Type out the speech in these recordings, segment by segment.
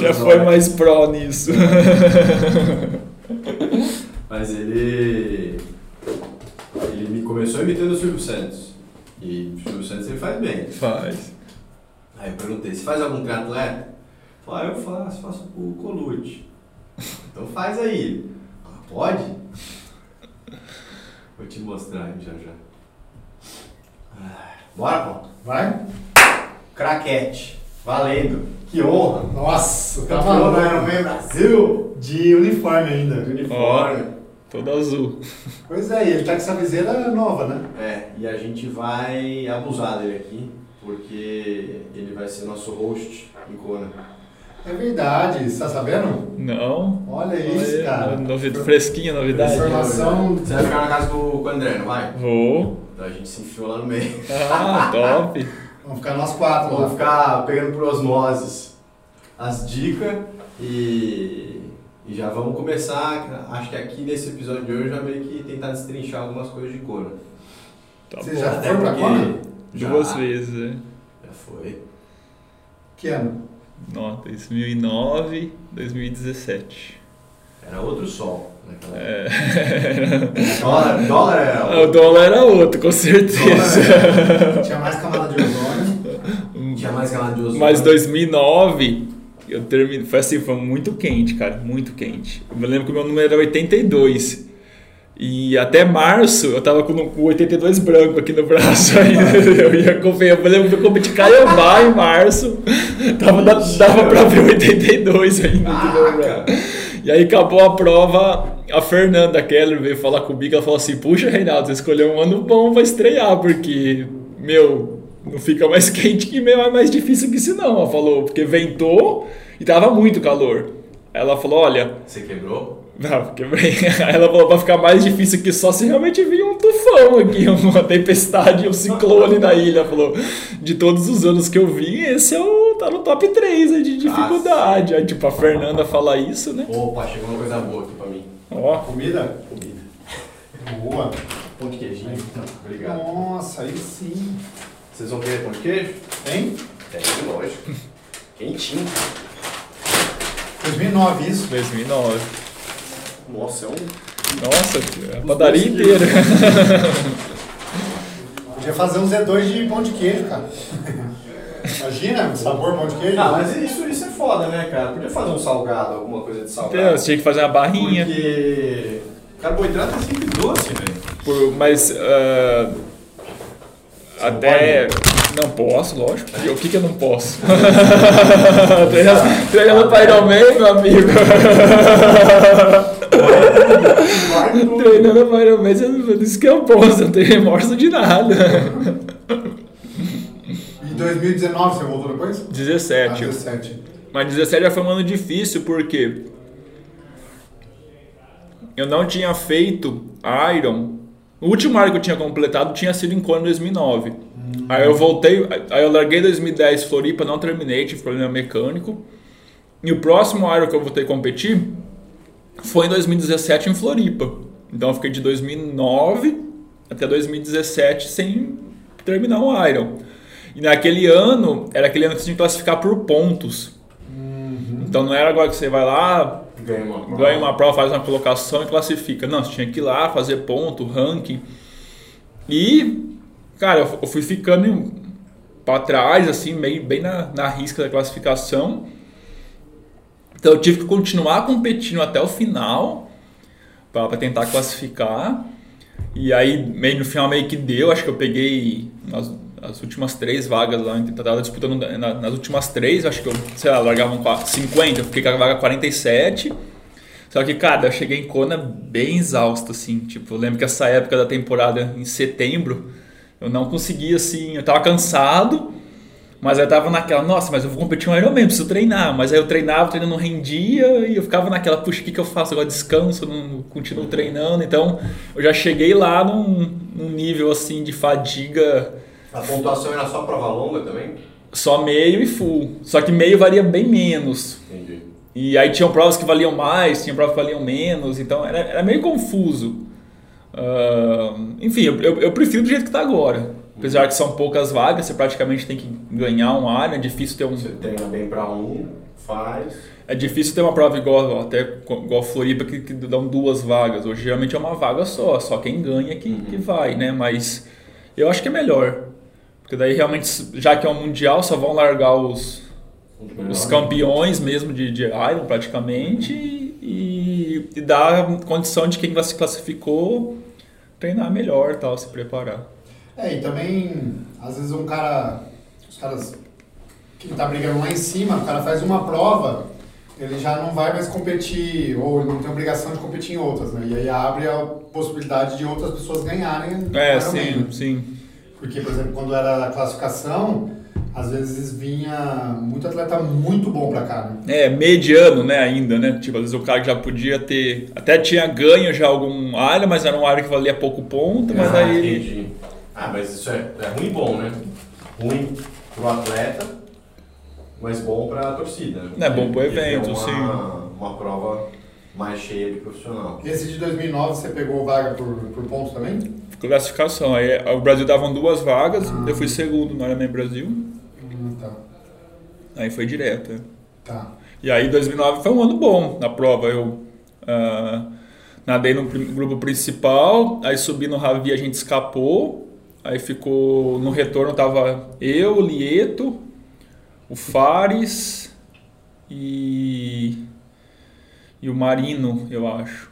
Já foi mais pró nisso. Mas ele. Ele me começou imitando o Silvio Santos. E o Silvio Santos ele faz bem. Faz. Aí eu perguntei, você faz algum triatleta? Falei, ah, eu faço, faço o colute. Então faz aí. Ah, pode? Vou te mostrar aí já já. Ah, Bora, pô. Vai? Craquete. Valendo. Que honra. Nossa, tá Campeão maluco. Ironman Brasil. De uniforme ainda. Uniforme. Todo azul. Pois é, e ele tá com essa viseira nova, né? É, e a gente vai abusar dele aqui, porque ele vai ser nosso host em Kona. É verdade, você tá sabendo? Não. Olha isso, Olha, cara. novi- Fresquinha novidade. Informação. Você vai ficar na casa do com o André, não vai? Vou. Então a gente se enfiou lá no meio. Ah, top. Vamos ficar nós quatro Vamos lá. ficar pegando por osmoses as dicas e, e já vamos começar. Acho que aqui nesse episódio de hoje já meio que tentar destrinchar algumas coisas de Kona. Tá Você bom. já Até foi pra Kona? já- Duas vezes, né? Já foi. Que ano? Não, 2009, 2017. Era outro sol naquela É. Dólar, dólar era Ah, O outro. dólar era outro, com certeza. Tinha mais camada de ozônio. Tinha mais camada de ozônio. Mas 2009, eu terminei, foi assim, foi muito quente, cara, muito quente. Eu me lembro que o meu número era 82. E até março eu tava com o 82 branco aqui no braço ainda. Eu ia competir, eu lembro que eu competi Caiobá em março. Tava, da- dava pra ver 82 ainda. aqui no braço. E aí acabou a prova, a Fernanda Keller veio falar comigo, ela falou assim, puxa Reinaldo, você escolheu um ano bom pra estrear, porque, meu, não fica mais quente que meu, é mais difícil que isso não. Ela falou, porque ventou e tava muito calor. Ela falou, olha, Você quebrou? Não, quebrei. Aí ela falou, vai ficar mais difícil que só se realmente vir um tufão aqui, uma tempestade, um ciclone na ilha. Falou, de todos os anos que eu vi, esse é o, tá no top 3 aí de dificuldade. Aí, tipo, a Fernanda fala isso, né? Opa, chegou uma coisa boa aqui pra mim. Ó, Comida? Comida. Boa. Pão de queijinho. Obrigado. Nossa, aí sim. Vocês vão querer pão de queijo? Hein? Tem, lógico. Quentinho. 2009 isso. 2009. Nossa, é um... Nossa, a padaria inteira. Podia fazer um Z2 de pão de queijo, cara. Imagina, sabor pão de queijo. Ah, mas isso, isso é foda, né, cara? Podia fazer um salgado, alguma coisa de salgado. Então, Você tinha que fazer uma barrinha. Porque carboidrato é sempre doce, velho. Por, mas ah, até. Não posso, lógico. O que, que eu não posso? Treinando- para Ironman, meu amigo. Treinando para Ironman, você não isso que eu posso, não tem remorso de nada. Em 2019 você voltou depois? 17. Ah, 17. Mas 17 já foi um ano difícil porque eu não tinha feito Iron. O último Iron que eu tinha completado tinha sido em Kona 2009. Aí eu voltei, aí eu larguei 2010 Floripa, não terminei, tive problema mecânico. E o próximo Iron que eu voltei a competir foi em 2017 em Floripa. Então eu fiquei de 2009 até 2017 sem terminar um Iron. E naquele ano, era aquele ano que você tinha que classificar por pontos. Então não era agora que você vai lá, Ganha uma prova, faz uma colocação e classifica. Não, você tinha que ir lá, fazer ponto, ranking. E, cara, eu fui ficando pra trás, assim, meio, bem na, na risca da classificação. Então eu tive que continuar competindo até o final para tentar classificar. E aí, meio no final, meio que deu. Acho que eu peguei as, as últimas três vagas lá. Eu tava disputando na- nas últimas três. Acho que eu, sei lá, largavam qua- 50. Eu fiquei com a vaga 47. Só que, cara, eu cheguei em Kona bem exausto, assim. Tipo, eu lembro que essa época da temporada, em setembro, eu não conseguia, assim. Eu tava cansado. Mas eu tava naquela, nossa, mas eu vou competir um Ironman, preciso treinar. Mas aí eu treinava, o treino não rendia e eu ficava naquela, puxa, o que, que eu faço? Agora descanso, não continuo treinando. Então eu já cheguei lá num, num nível assim de fadiga A pontuação era só prova longa também? só meio e full. Só que meio varia bem menos. Entendi. E aí tinham provas que valiam mais, tinha provas que valiam menos, então era, era meio confuso. Ah, enfim, eu, eu, eu prefiro do jeito que tá agora. Apesar que são poucas vagas, você praticamente tem que ganhar um área, é difícil ter um. Você treina bem pra um, faz. É difícil ter uma prova igual, até igual Floripa, que, que dão duas vagas. Hoje geralmente é uma vaga só, só quem ganha que, que vai, né? Mas eu acho que é melhor. Porque daí realmente, já que é um mundial, só vão largar os, os campeões mesmo de, de Iron praticamente e, e dá condição de quem se classificou treinar melhor tal, se preparar. É, e também, às vezes um cara, os caras, quem tá brigando lá em cima, o cara faz uma prova, ele já não vai mais competir, ou ele não tem obrigação de competir em outras, né? E aí abre a possibilidade de outras pessoas ganharem. É, sim, sim. Porque, por exemplo, quando era a classificação, às vezes vinha muito atleta muito bom pra cá, né? É, mediano, né, ainda, né? Tipo, às vezes o cara que já podia ter. Até tinha ganho já algum área, mas era um área que valia pouco ponto, mas ah, aí. Entendi. Ah, mas isso é, é ruim e bom, né? Ruim pro atleta, mas bom pra torcida. É bom pro evento, uma, sim. Uma prova mais cheia de profissional. Esse de 2009 você pegou vaga por, por pontos também? Classificação. Aí o Brasil davam duas vagas, eu fui segundo no Ironman Brasil, Hum, tá. aí foi direto. Tá. E aí 2009 foi um ano bom na prova. Eu ah, nadei no grupo principal, aí subi no Ravi, a gente escapou. Aí ficou no retorno tava eu, o Lieto, o Fares e e o Marino, eu acho.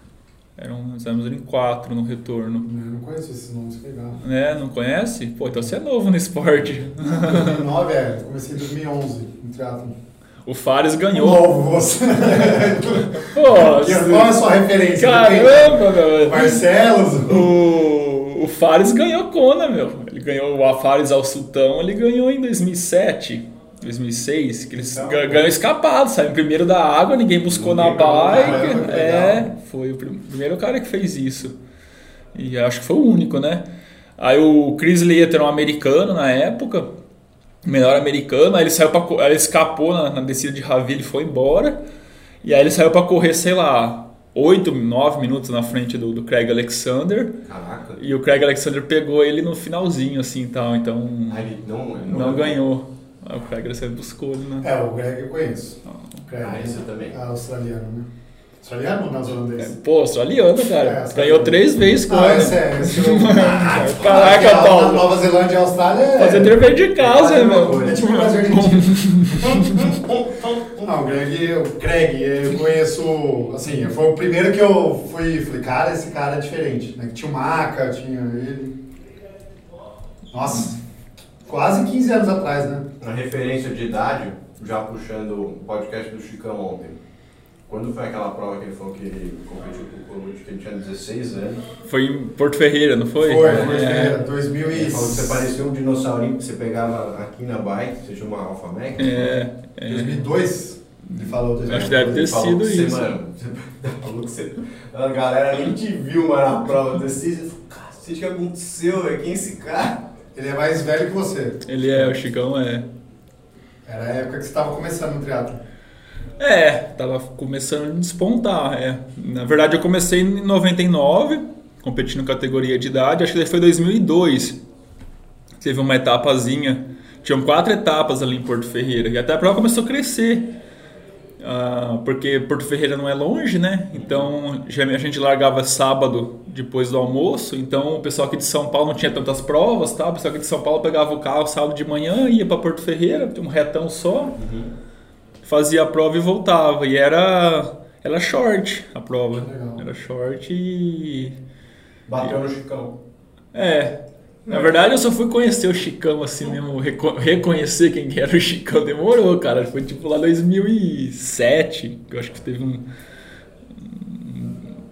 Eram, nós éramos em quatro no retorno. Eu não conheço esses nomes, que legal. Né? Não conhece? Pô, então você é novo no esporte. 2009, é, comecei em 2011 no triatlon. O Fares ganhou. Novo você. Pô, Qual é a sua referência? Caramba, meu. Marcelos? O, o Fares ganhou Kona, meu. Ele ganhou o Fares ao Sultão, ele ganhou em 2007, 2006, que eles Então, ga- ganhou escapado, saiu em primeiro da água, ninguém buscou na Ninguém na bike. É, foi o prim- primeiro cara que fez isso. E acho que foi o único, né? Aí o Chris Leiter era um americano na época, melhor americano, aí ele saiu para aí ele escapou na, na descida de Ravi, ele foi embora. E aí ele saiu para correr, sei lá, 8, 9 minutos na frente do, do Craig Alexander. Caraca. E o Craig Alexander pegou ele no finalzinho, assim, tal. Então, Ah, ele não, ele não ganhou. Aí o Craig Alexander buscou ele, né? É, o Greg eu conheço. O Greg. Ah, esse eu também. Ah, australiano, né? Australiano ou neozelandês? Pô, australiano, cara. É, Ganhou australiano. três vezes com Ah, ele. esse é. Esse eu... Caraca, A Paulo. Nova Zelândia e a Austrália é. Fazer dever de casa, É, meu. É tipo o Brasil e Argentina. Não, o Greg, o Craig, eu conheço, assim, foi o primeiro que eu fui, falei, cara, esse cara é diferente, né? Tinha o Maca, tinha ele. Nossa, quase 15 anos atrás, né? Na referência de idade, já puxando o podcast do Chicão ontem. Quando foi aquela prova que ele falou que ele competiu com o Colucci, que ele tinha 16 anos? Foi em Porto Ferreira, não foi? Foi, É. foi, 2000 Ele e... falou que você parecia um dinossaurinho que você pegava aqui na bike, você chama uma Alpha Max. É, é. 2002? Ele falou 2002. Acho que deve ter sido que você, isso. Mano, você falou que você. A galera nem te viu, mano, na prova. Você falou, cacete, o que aconteceu, velho? Quem é esse cara? Ele é mais velho que você. Ele é, o Chicão é. Era a época que você estava começando no teatro. É, tava começando a despontar, é. Na verdade, eu comecei em 99, competindo categoria de idade, acho que foi 2002. Teve uma etapazinha, tinham quatro etapas ali em Porto Ferreira, e até a prova começou a crescer. Ah, porque Porto Ferreira não é longe, né? Então já a gente largava sábado depois do almoço. Então o pessoal aqui de São Paulo não tinha tantas provas, tá? O pessoal aqui de São Paulo pegava o carro sábado de manhã, ia para Porto Ferreira, tinha um retão só fazia a prova e voltava. E era, era short a prova. Legal. Era short e. Bateu no Chicão. É. Na verdade, eu só fui conhecer o Chicão assim mesmo, reco- reconhecer quem que era o Chicão. Demorou, cara. Foi tipo lá 2007, que eu acho que teve um.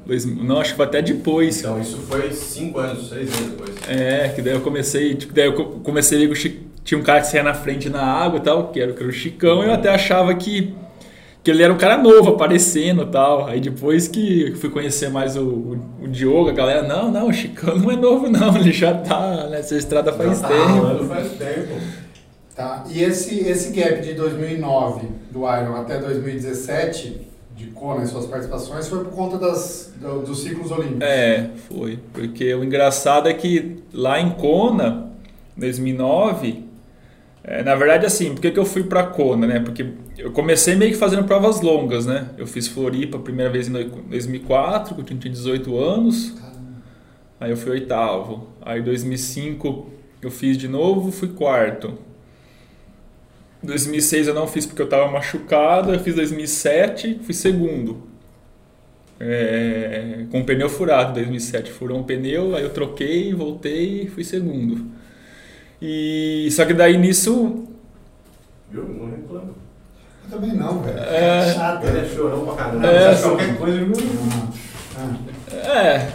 dois- não, acho que foi até depois. Então isso foi 5 anos, 6 anos depois. É, que daí eu comecei, tipo, daí eu co- comecei a ver que tinha um cara que saía na frente na água e tal, que era, que era o Chicão, e eu até achava que, que ele era um cara novo, aparecendo e tal. Aí depois que fui conhecer mais o, o, o Diogo, a galera, não, não, o Chicão não é novo não, ele já tá nessa estrada faz Já tá tempo. rolando faz tempo. Tá? E esse, esse gap de 2009 do Iron até 2017, de Kona e suas participações, foi por conta das, do- dos ciclos olímpicos. É, foi. Porque o engraçado é que lá em Kona, 2009, é, na verdade, assim, por que, que eu fui para Kona, né? Porque eu comecei meio que fazendo provas longas, né? Eu fiz Floripa a primeira vez em 2004, quando eu tinha 18 anos. Aí eu fui oitavo. Aí 2005 eu fiz de novo, fui quarto. 2006 eu não fiz porque eu estava machucado. Eu fiz 2007, fui segundo. É, com o pneu furado 2007. Furou um pneu, aí eu troquei, voltei e fui segundo. E só que daí nisso. Viu? Não reclama. Eu também não, velho. É. chato. Ele é chorão pra caramba. É. Você qualquer coisa, Ah, É.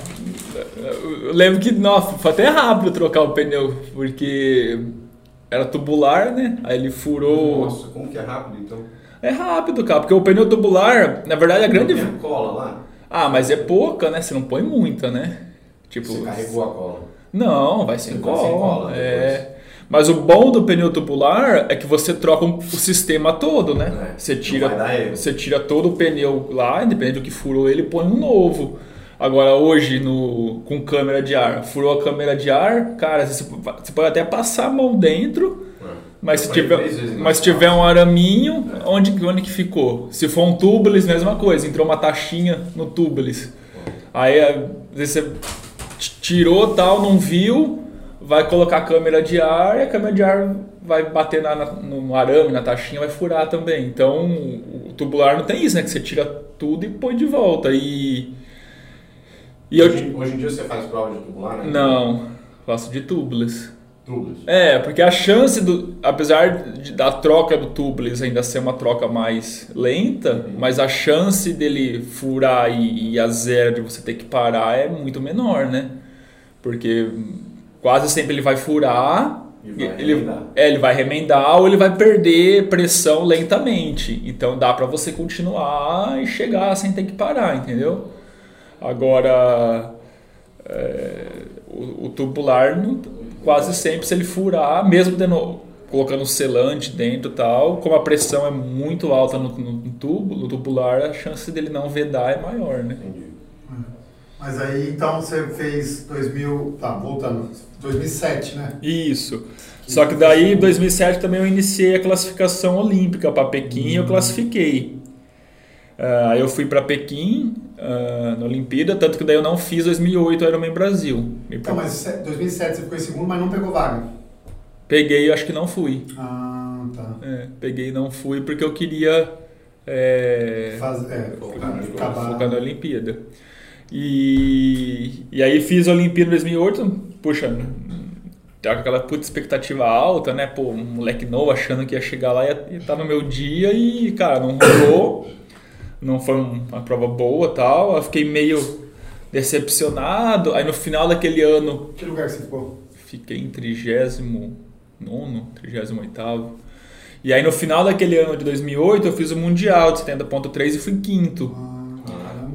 Eu lembro que, nossa, foi até rápido trocar o pneu, porque era tubular, né? Aí ele furou. Nossa, como que é rápido então? É rápido, cara, porque o pneu tubular, na verdade, a grande. Tem cola lá? Ah, mas é pouca, né? Você não põe muita, né? Tipo. Você carregou a cola. Não, vai sem Você vai cola. sem cola é. Mas o bom do pneu tubular é que você troca o sistema todo, né? É, Você tira, você tira todo o pneu lá, independente do que furou ele, põe um novo. Agora hoje no com câmera de ar, furou a câmera de ar, cara, você, você pode até passar a mão dentro, mas se tiver, vezes mas se tiver um araminho, onde, onde que ficou? Se for um tubeless, mesma coisa, entrou uma taxinha no tubeless. Aí às vezes você tirou tal, não viu, vai colocar a câmera de ar e a câmera de ar vai bater na, na- no arame, na taxinha, vai furar também. Então o tubular não tem isso, né? Que você tira tudo e põe de volta. E, e eu. hoje, hoje em dia você faz prova de tubular, né? Não, faço de tubeless. Tubos. É, porque a chance do. Apesar de- da troca do tubeless ainda ser uma troca mais lenta, mas a chance dele furar e, e a zero de você ter que parar é muito menor, né? Porque quase sempre ele vai furar. E vai ele, é, ele vai remendar ou ele vai perder pressão lentamente. Então dá pra você continuar e chegar sem ter que parar, entendeu? Agora, é, o, o tubular, não- quase sempre, se ele furar, mesmo dando, colocando selante dentro e tal, como a pressão é muito alta no, no- no tubo, no tubular, a chance dele não vedar é maior, né? Entendi. Mas aí então você fez 2000. Tá, voltando. 2007, né? Isso. Só que daí, em 2007, também eu iniciei a classificação olímpica para Pequim e eu classifiquei. Ah, Aí eu fui para Pequim ah, na Olimpíada, tanto que daí eu não fiz 2008 Ironman Brasil. Então, mas se- 2007 você ficou em segundo, mas não pegou vaga. Peguei, acho que não fui. Ah, tá. É, peguei e não fui porque eu queria é, Faz, é, Focar focar na Olimpíada. E, e aí fiz a Olimpíada em 2008, puxa, tava com aquela puta expectativa alta, né? Pô, um moleque novo achando que ia chegar lá e ia estar no meu dia e, cara, não rolou. Não foi um- uma prova boa tal. Eu fiquei meio decepcionado. Aí no final daquele ano Que lugar você ficou? Fiquei em 39, 38. E aí no final daquele ano de 2008 eu fiz o Mundial de 70.3 e fui quinto. Ah.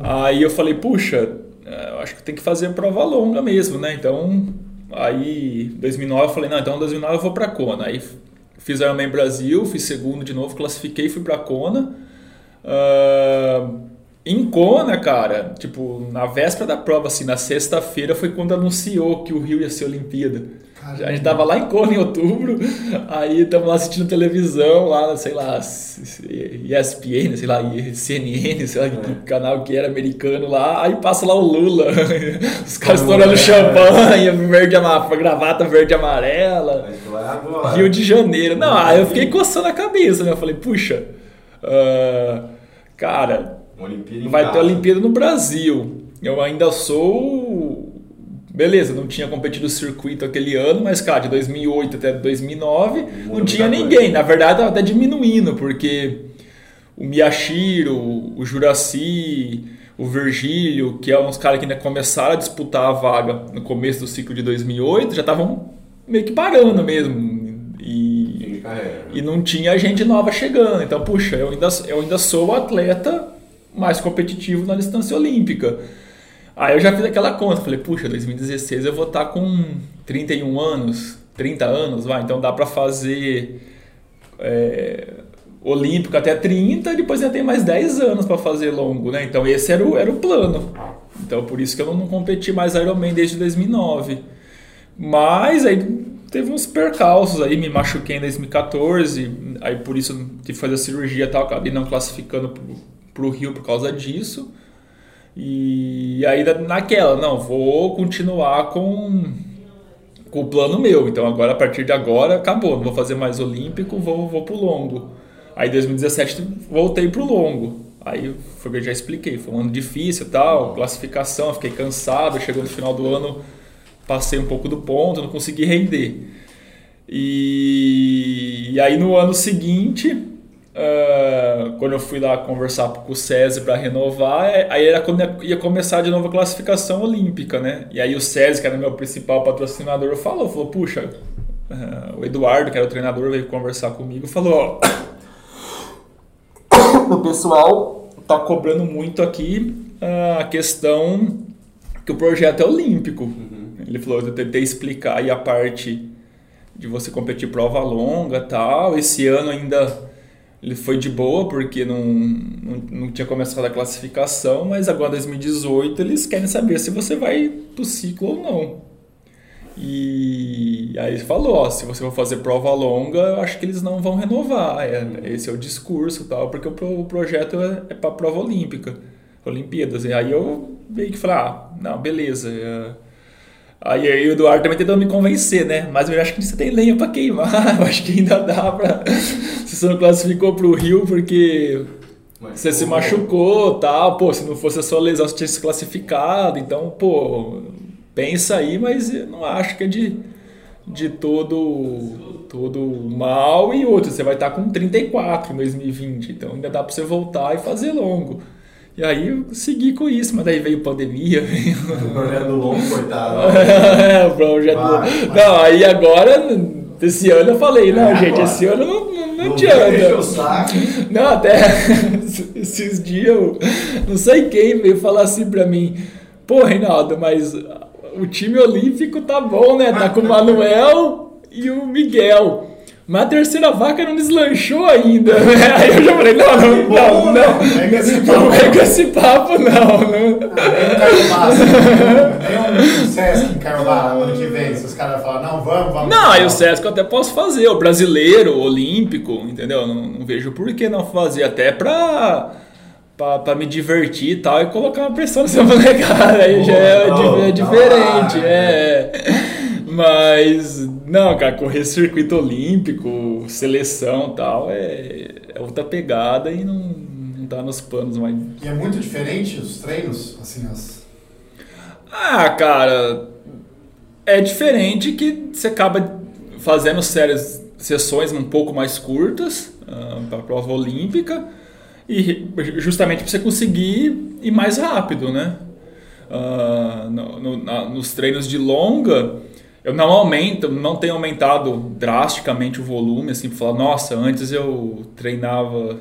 Aí eu falei, puxa, é, eu acho que tem que fazer prova longa mesmo, né? Então, aí 2009 eu falei, não, então em 2009 eu vou pra Kona. Aí fiz Ironman Brasil, fiz segundo de novo, classifiquei fui pra Kona. Ah, em Kona, cara, tipo, na véspera da prova, assim, na sexta-feira foi quando anunciou que o Rio ia ser Olimpíada. Caramba. A gente tava lá em Kona em outubro, aí estamos lá assistindo televisão, lá, sei lá, ESPN, sei lá, CNN, sei lá, que canal que era americano lá, aí passa lá o Lula, os caras estourando champanhe, verde amarela, gravata verde e amarela. Rio de Janeiro. Não, aí eu fiquei coçando a cabeça, né? Eu falei, puxa, ah, cara, vai ter casa. Olimpíada no Brasil. Eu ainda sou. Beleza, não tinha competido o circuito aquele ano, mas, cara, de 2008 até 2009 não Muda tinha ninguém. coisa. Na verdade, tava até diminuindo, porque o Miyashiro, o Juraci, o Virgílio, que é uns caras que ainda começaram a disputar a vaga no começo do ciclo de 2008, já estavam meio que parando mesmo. E carreira. e não tinha gente nova chegando. Então, puxa, eu ainda, eu ainda sou o atleta mais competitivo na distância olímpica. Aí eu já fiz aquela conta, falei, puxa, 2016 eu vou estar com 31 anos, 30 anos, vai, então dá para fazer é, olímpico até 30 e depois ainda tem mais 10 anos para fazer longo, né? Então esse era o, era o plano. Então por isso que eu não, não competi mais Ironman desde 2009. Mas aí teve uns percalços aí, me machuquei em 2014, aí por isso tive que fazer a cirurgia e tal, acabei não classificando pro, pro Rio por causa disso. E aí naquela, não, vou continuar com, com o plano meu. Então agora, a partir de agora, acabou. Não vou fazer mais olímpico, vou, vou pro longo. Aí em 2017 voltei pro longo. Aí foi o que eu já expliquei, foi um ano difícil e tal, classificação, fiquei cansado, chegou no final do ano, passei um pouco do ponto, não consegui render. E, e aí no ano seguinte, uh, quando eu fui lá conversar com o SESI para renovar, é, aí era quando ia começar de novo a classificação olímpica, né? E aí o SESI, que era meu principal patrocinador, falou, falou, puxa, uh, o Eduardo, que era o treinador, veio conversar comigo, falou, ó, o pessoal tá cobrando muito aqui a questão que o projeto é olímpico. Uhum. Ele falou, eu tentei explicar aí a parte de você competir prova longa tal. Esse ano ainda ele foi de boa porque não, não, não tinha começado a classificação, mas agora em 2018 eles querem saber se você vai pro ciclo ou não. E aí ele falou, ó, se você for fazer prova longa, eu acho que eles não vão renovar. É, esse é o discurso tal, porque o, o projeto é, é para prova olímpica, Olimpíadas. E aí eu meio que falei, ah, não, beleza. É... Aí, aí o Eduardo também tentando me convencer, né? Mas eu acho que você tem lenha para queimar, eu acho que ainda dá para. se você não classificou para o Rio porque Mas, você pô, se machucou tal, pô, se não fosse a sua lesão, você tinha se classificado, então, pô pensa aí, mas eu não acho que é de, de todo, todo mal. E outro, você vai estar com 34 em 2020, então ainda dá para você voltar e fazer longo. E aí eu segui com isso, mas daí veio pandemia. Veio... O projeto longo, coitado. é, o projeto vai, vai. Não, aí agora, esse ano eu falei, não, é, gente, agora. esse ano não, não, não, não adianta. Não, até esses dias, eu, não sei quem veio falar assim pra mim, pô, Reinaldo, mas o time olímpico tá bom, né? Tá com o Manuel e o Miguel. Mas a terceira vaca não deslanchou ainda. Né? Aí eu já falei, não, não, não, não, não, não vem com esse papo, não. não. Tem um Sesc em Carvalho ano que vem, se os caras falar, não, vamos, vamos. Não, aí o Sesc eu até posso fazer, o brasileiro, o olímpico, entendeu? Não, não vejo por que não fazer, até pra para me divertir e tal, e colocar uma pressão nessa molecada. Aí já é, não, é diferente, é. Mas, não, cara, correr circuito olímpico, seleção e tal, é, é outra pegada e não, não tá nos planos mais. E é muito diferente os treinos, assim, as. Ah, cara, é diferente que você acaba fazendo séries, sessões um pouco mais curtas uh, ah, para a prova olímpica e justamente para você conseguir ir mais rápido, né? Uh, no, no, na, nos treinos de longa, eu não aumento, não tenho aumentado drasticamente o volume, assim, para falar, nossa, antes eu treinava,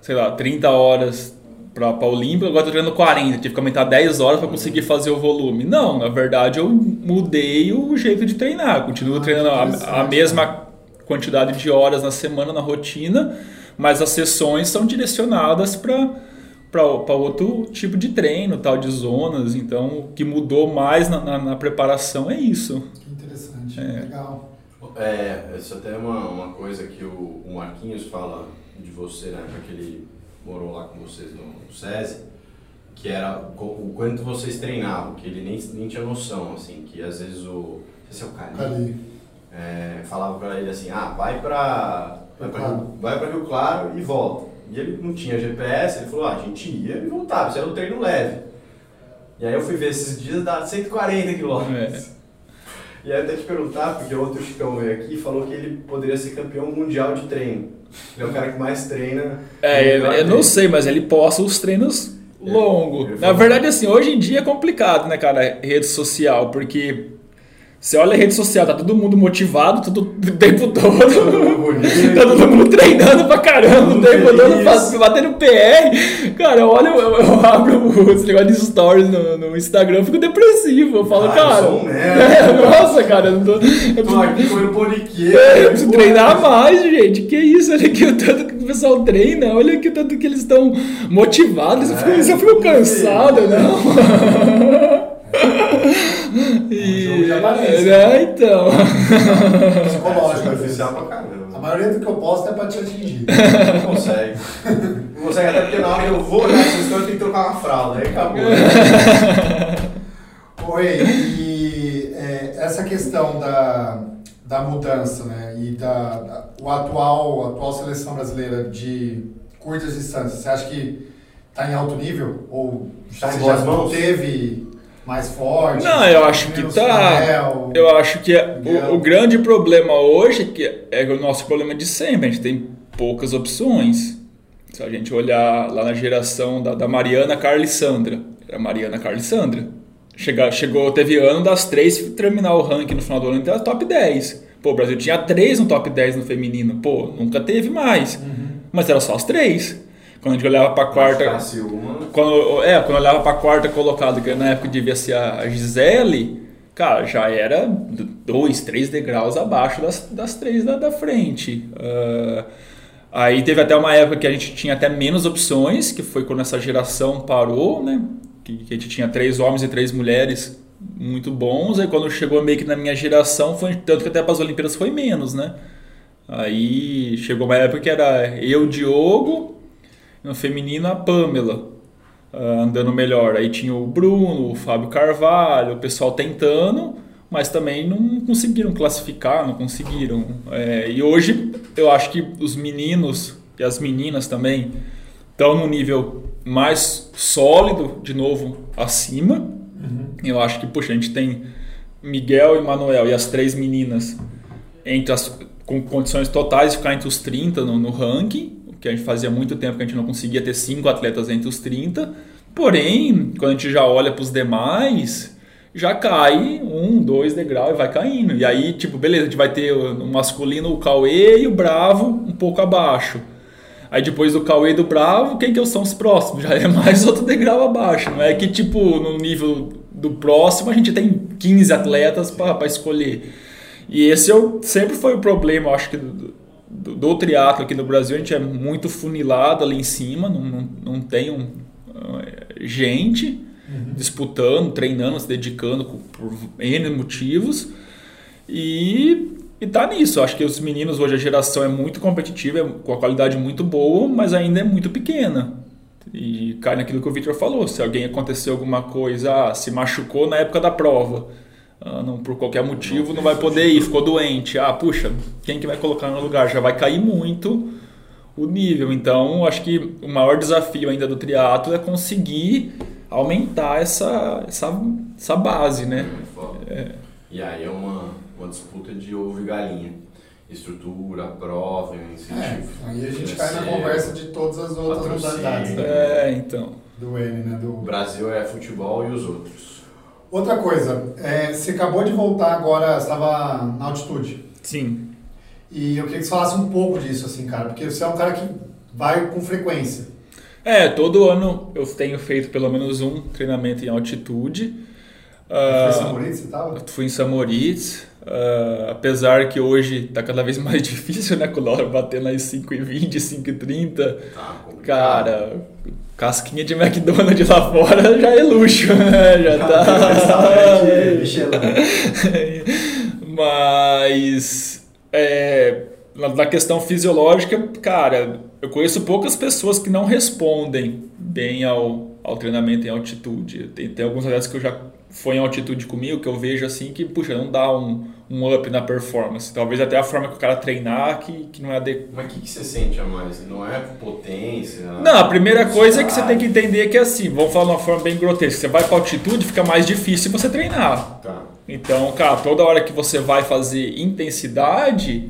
sei lá, 30 horas para a Olímpia, agora estou treinando 40, tive que aumentar 10 horas para conseguir fazer o volume. Não, na verdade eu mudei o jeito de treinar, continuo ah, treinando a, a mesma quantidade de horas na semana na rotina, mas as sessões são direcionadas para para outro tipo de treino, tal de zonas. Então, o que mudou mais na, na, na preparação é isso. Que interessante, é. legal. É, isso até é uma, uma coisa que o, o Marquinhos fala de você, né, porque ele morou lá com vocês no, no SESI, que era o, o, quanto vocês treinavam, que ele nem, nem tinha noção, assim, que às vezes o... Não sei se é o Cali. Cali. É, falava para ele assim, ah, vai para vai para Rio Claro e volta. E ele não tinha GPS, ele falou, ah, a gente ia e voltava, isso era um treino leve. E aí eu fui ver esses dias, dá 140 quilômetros. É. E aí até te perguntar, porque outro Chicão veio aqui e falou que ele poderia ser campeão mundial de treino. Ele é o cara que mais treina. É, eu, eu não sei, mas ele posta os treinos longos. Na verdade, assim, hoje em dia é complicado, né, cara, rede social, porque você olha a rede social, tá todo mundo motivado todo, o tempo todo. tá todo mundo treinando pra caramba o tempo todo, batendo PR. Cara, olha, eu, eu, abro esse negócio de stories no, no Instagram, eu fico depressivo. Eu falo, ah, cara. Eu é, nossa, cara, eu não tô. Eu tô aqui comendo poliquê. É, eu preciso treinar mais, gente. Que isso? Olha aqui o tanto que o pessoal treina, olha aqui o tanto que eles estão motivados. É, eu fico, eu fico cansado, não. E... É um jogo de aparência. É, então. Psicológico, pra caramba. A maioria do que eu posto é pra te atingir. Não consegue. Não consegue até porque na hora que eu vou olhar essa história eu tenho que trocar uma fralda. Aí acabou. Oi, e é, essa questão da, da mudança, né? E da, da- o atual, a atual seleção brasileira de curtas distâncias, você acha que está em alto nível? Ou Tá boas já mãos? teve mais forte? Não, eu acho que tá. Eu acho que é- o, o grande problema hoje é que é o nosso problema de sempre. A gente tem poucas opções. Se a gente olhar lá na geração da, da Mariana Carla e Sandra, era Mariana Carla e Sandra. Chega, chegou, teve ano das três terminar o ranking no final do ano entre as top 10. Pô, o Brasil tinha três no top 10 no feminino. Pô, nunca teve mais. Uhum. Mas era só as três. Quando a gente olhava pra quarta. Quando, é, quando eu olhava pra quarta colocada, que na época devia ser a Gisele, cara, já era dois, três degraus abaixo das, das três da, da frente. Ah, aí teve até uma época que a gente tinha até menos opções, que foi quando essa geração parou, né? Que, que a gente tinha três homens e três mulheres muito bons. Aí quando chegou meio que na minha geração, foi tanto que até para as Olimpíadas foi menos, né? Aí chegou uma época que era eu, Diogo, no feminino a Pamela ah, andando melhor. Aí tinha o Bruno, o Fábio Carvalho, o pessoal tentando, mas também não conseguiram classificar, não conseguiram. É, e hoje eu acho que os meninos e as meninas também estão no nível mais sólido, de novo, acima. Eu acho que, puxa, a gente tem Miguel e Manuel e as três meninas entre as, com condições totais de ficar entre os 30 no, no ranking, que a gente fazia muito tempo que a gente não conseguia ter cinco atletas entre os 30. Porém, quando a gente já olha para os demais, já cai um, dois degraus e vai caindo. E aí, tipo, beleza, a gente vai ter o masculino, o Cauê e o Bravo um pouco abaixo. Aí depois do Cauê e do Bravo, quem que são os próximos? Já é mais outro degrau abaixo. Não é que, tipo, no nível do próximo a gente tem 15 atletas para escolher. E esse eu, sempre foi o problema, eu acho que do, do triatlo aqui no Brasil, a gente é muito funilado ali em cima, não, não, não tem um, uh, gente disputando, treinando, se dedicando por, por N motivos. E, e tá nisso. Acho que os meninos hoje, a geração é muito competitiva, é com a qualidade muito boa, mas ainda é muito pequena. E cai naquilo que o Victor falou: se alguém aconteceu alguma coisa, ah, se machucou na época da prova, ah, não, por qualquer motivo não vai poder ir, ficou doente. Ah, puxa, quem que vai colocar no lugar? Já vai cair muito o nível. Então, acho que o maior desafio ainda do triatlo é conseguir aumentar essa, essa, essa base, né? É. E aí é uma, uma disputa de ovo e galinha. Estrutura, prova, É, incentivo. aí a gente cai na conversa de todas as outras modalidades né? É, então. do N, né? O Do... Brasil é futebol e os outros. Outra coisa, é, você acabou de voltar agora, você estava na altitude. Sim. E eu queria que você falasse um pouco disso, assim, cara, porque você é um cara que vai com frequência. É, todo ano eu tenho feito pelo menos um treinamento em altitude. Foi Ah, em São Moritz, você tava? Eu fui em Samoritz, ah, apesar que hoje está cada vez mais difícil, né? Com o dólar batendo aí 5,20, 5,30. Tá complicado. Cara, casquinha de McDonald's lá fora já é luxo, né? Já tá. Michelin. Mas é, na na questão fisiológica, cara, eu conheço poucas pessoas que não respondem bem ao, ao treinamento em altitude. Tem, tem alguns atletas que eu já foi em altitude comigo que eu vejo assim que, puxa, não dá um, um up na performance. Talvez até a forma que o cara treinar que, que não é adequada. Mas o que, que você sente a mais? Não é potência? Não, a primeira coisa é que você tem que entender que é assim, vamos falar de uma forma bem grotesca. Você vai para altitude, fica mais difícil você treinar. Tá. Então, cara, toda hora que você vai fazer intensidade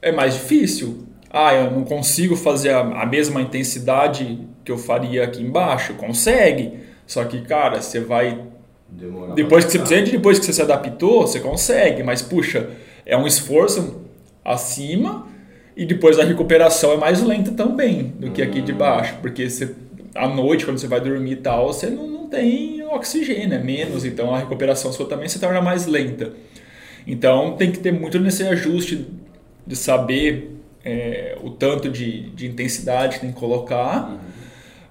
é mais difícil. Ah, eu não consigo fazer a, a mesma intensidade que eu faria aqui embaixo. Consegue. Só que, cara, você vai Demora depois que você precisa, depois que você se adaptou, você consegue, mas puxa, é um esforço acima e depois a recuperação é mais lenta também do que aqui de baixo, porque você, à noite, quando você vai dormir e tal, você não, não tem oxigênio, é menos, então a recuperação sua também se torna mais lenta. Então tem que ter muito nesse ajuste de saber é, o tanto de, de intensidade que tem que colocar.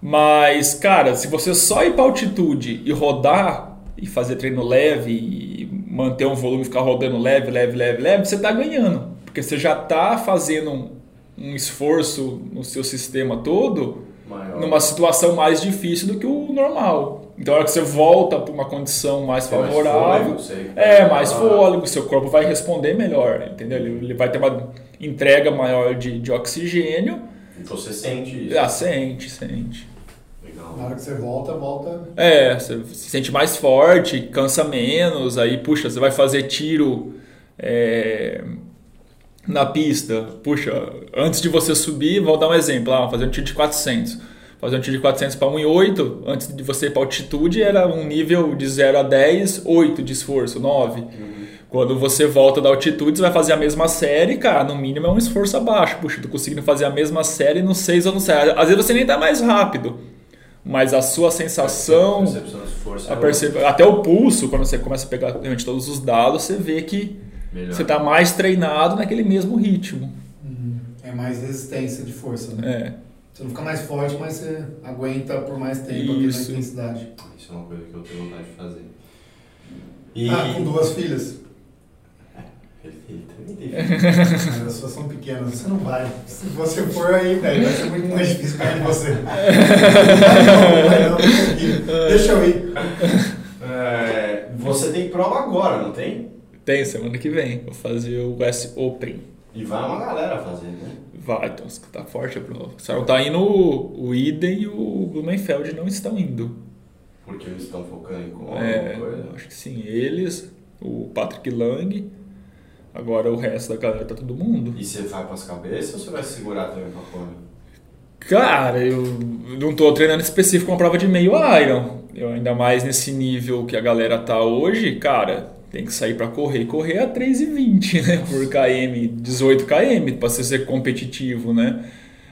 Mas, cara, se você só ir para altitude e rodar e fazer treino leve e manter um volume, ficar rodando leve, leve, leve, leve, você está ganhando. Porque você já está fazendo um, um esforço no seu sistema todo Maior. numa situação mais difícil do que o normal. Então, a hora que você volta para uma condição mais Tem mais favorável, fôlego, sei. é mais fôlego, seu corpo vai responder melhor, entendeu? Ele, vai ter uma entrega maior de, de oxigênio. E você sente isso. Ah, sente, sente. Na hora que você volta, volta. É, você se sente mais forte, cansa menos, aí, puxa, você vai fazer tiro é, na pista. Puxa, antes de você subir, vou dar um exemplo, ah, fazer um tiro de 400. Fazer um tiro de 400 para 1,8, antes de você ir para altitude, era um nível de 0 a 10, 8 de esforço, 9. Quando você volta da altitude, você vai fazer a mesma série, cara, no mínimo é um esforço abaixo. Puxa, tô conseguindo fazer a mesma série no 6 ou no 7. Às vezes você nem tá mais rápido, mas a sua sensação, Percepção a é perce- até o pulso, quando você começa a pegar realmente todos os dados, você vê que melhor. você tá mais treinado naquele mesmo ritmo. É mais resistência de força, né? É. Você não fica mais forte, mas você aguenta por mais tempo Isso. intensidade. Isso é uma coisa que eu tenho vontade de fazer. E Ah, com duas filhas. Ele, também tem filho. Mas as suas são pequenas, você não vai. Se você for aí, velho, vai ser muito mais difícil de você. Não não, não. Deixa eu ir. É, você tem prova agora, não tem? Tem, semana que vem. Vou fazer o US Open. E vai uma galera fazer, né? Vai, então tá forte a prova. Só não tá indo o o Iden e o Blumenfeld não estão indo. Porque eles estão focando em como É, coisa. acho que sim. Eles, o Patrick Lang, agora o resto da galera tá todo mundo. E você vai pras cabeças ou você vai segurar também pra fora? Cara, eu não tô treinando específico uma prova de meio Iron. Eu ainda mais nesse nível que a galera tá hoje, cara, tem que sair pra correr e correr a 3,20, né? Por km, 18 km, pra você ser competitivo, né?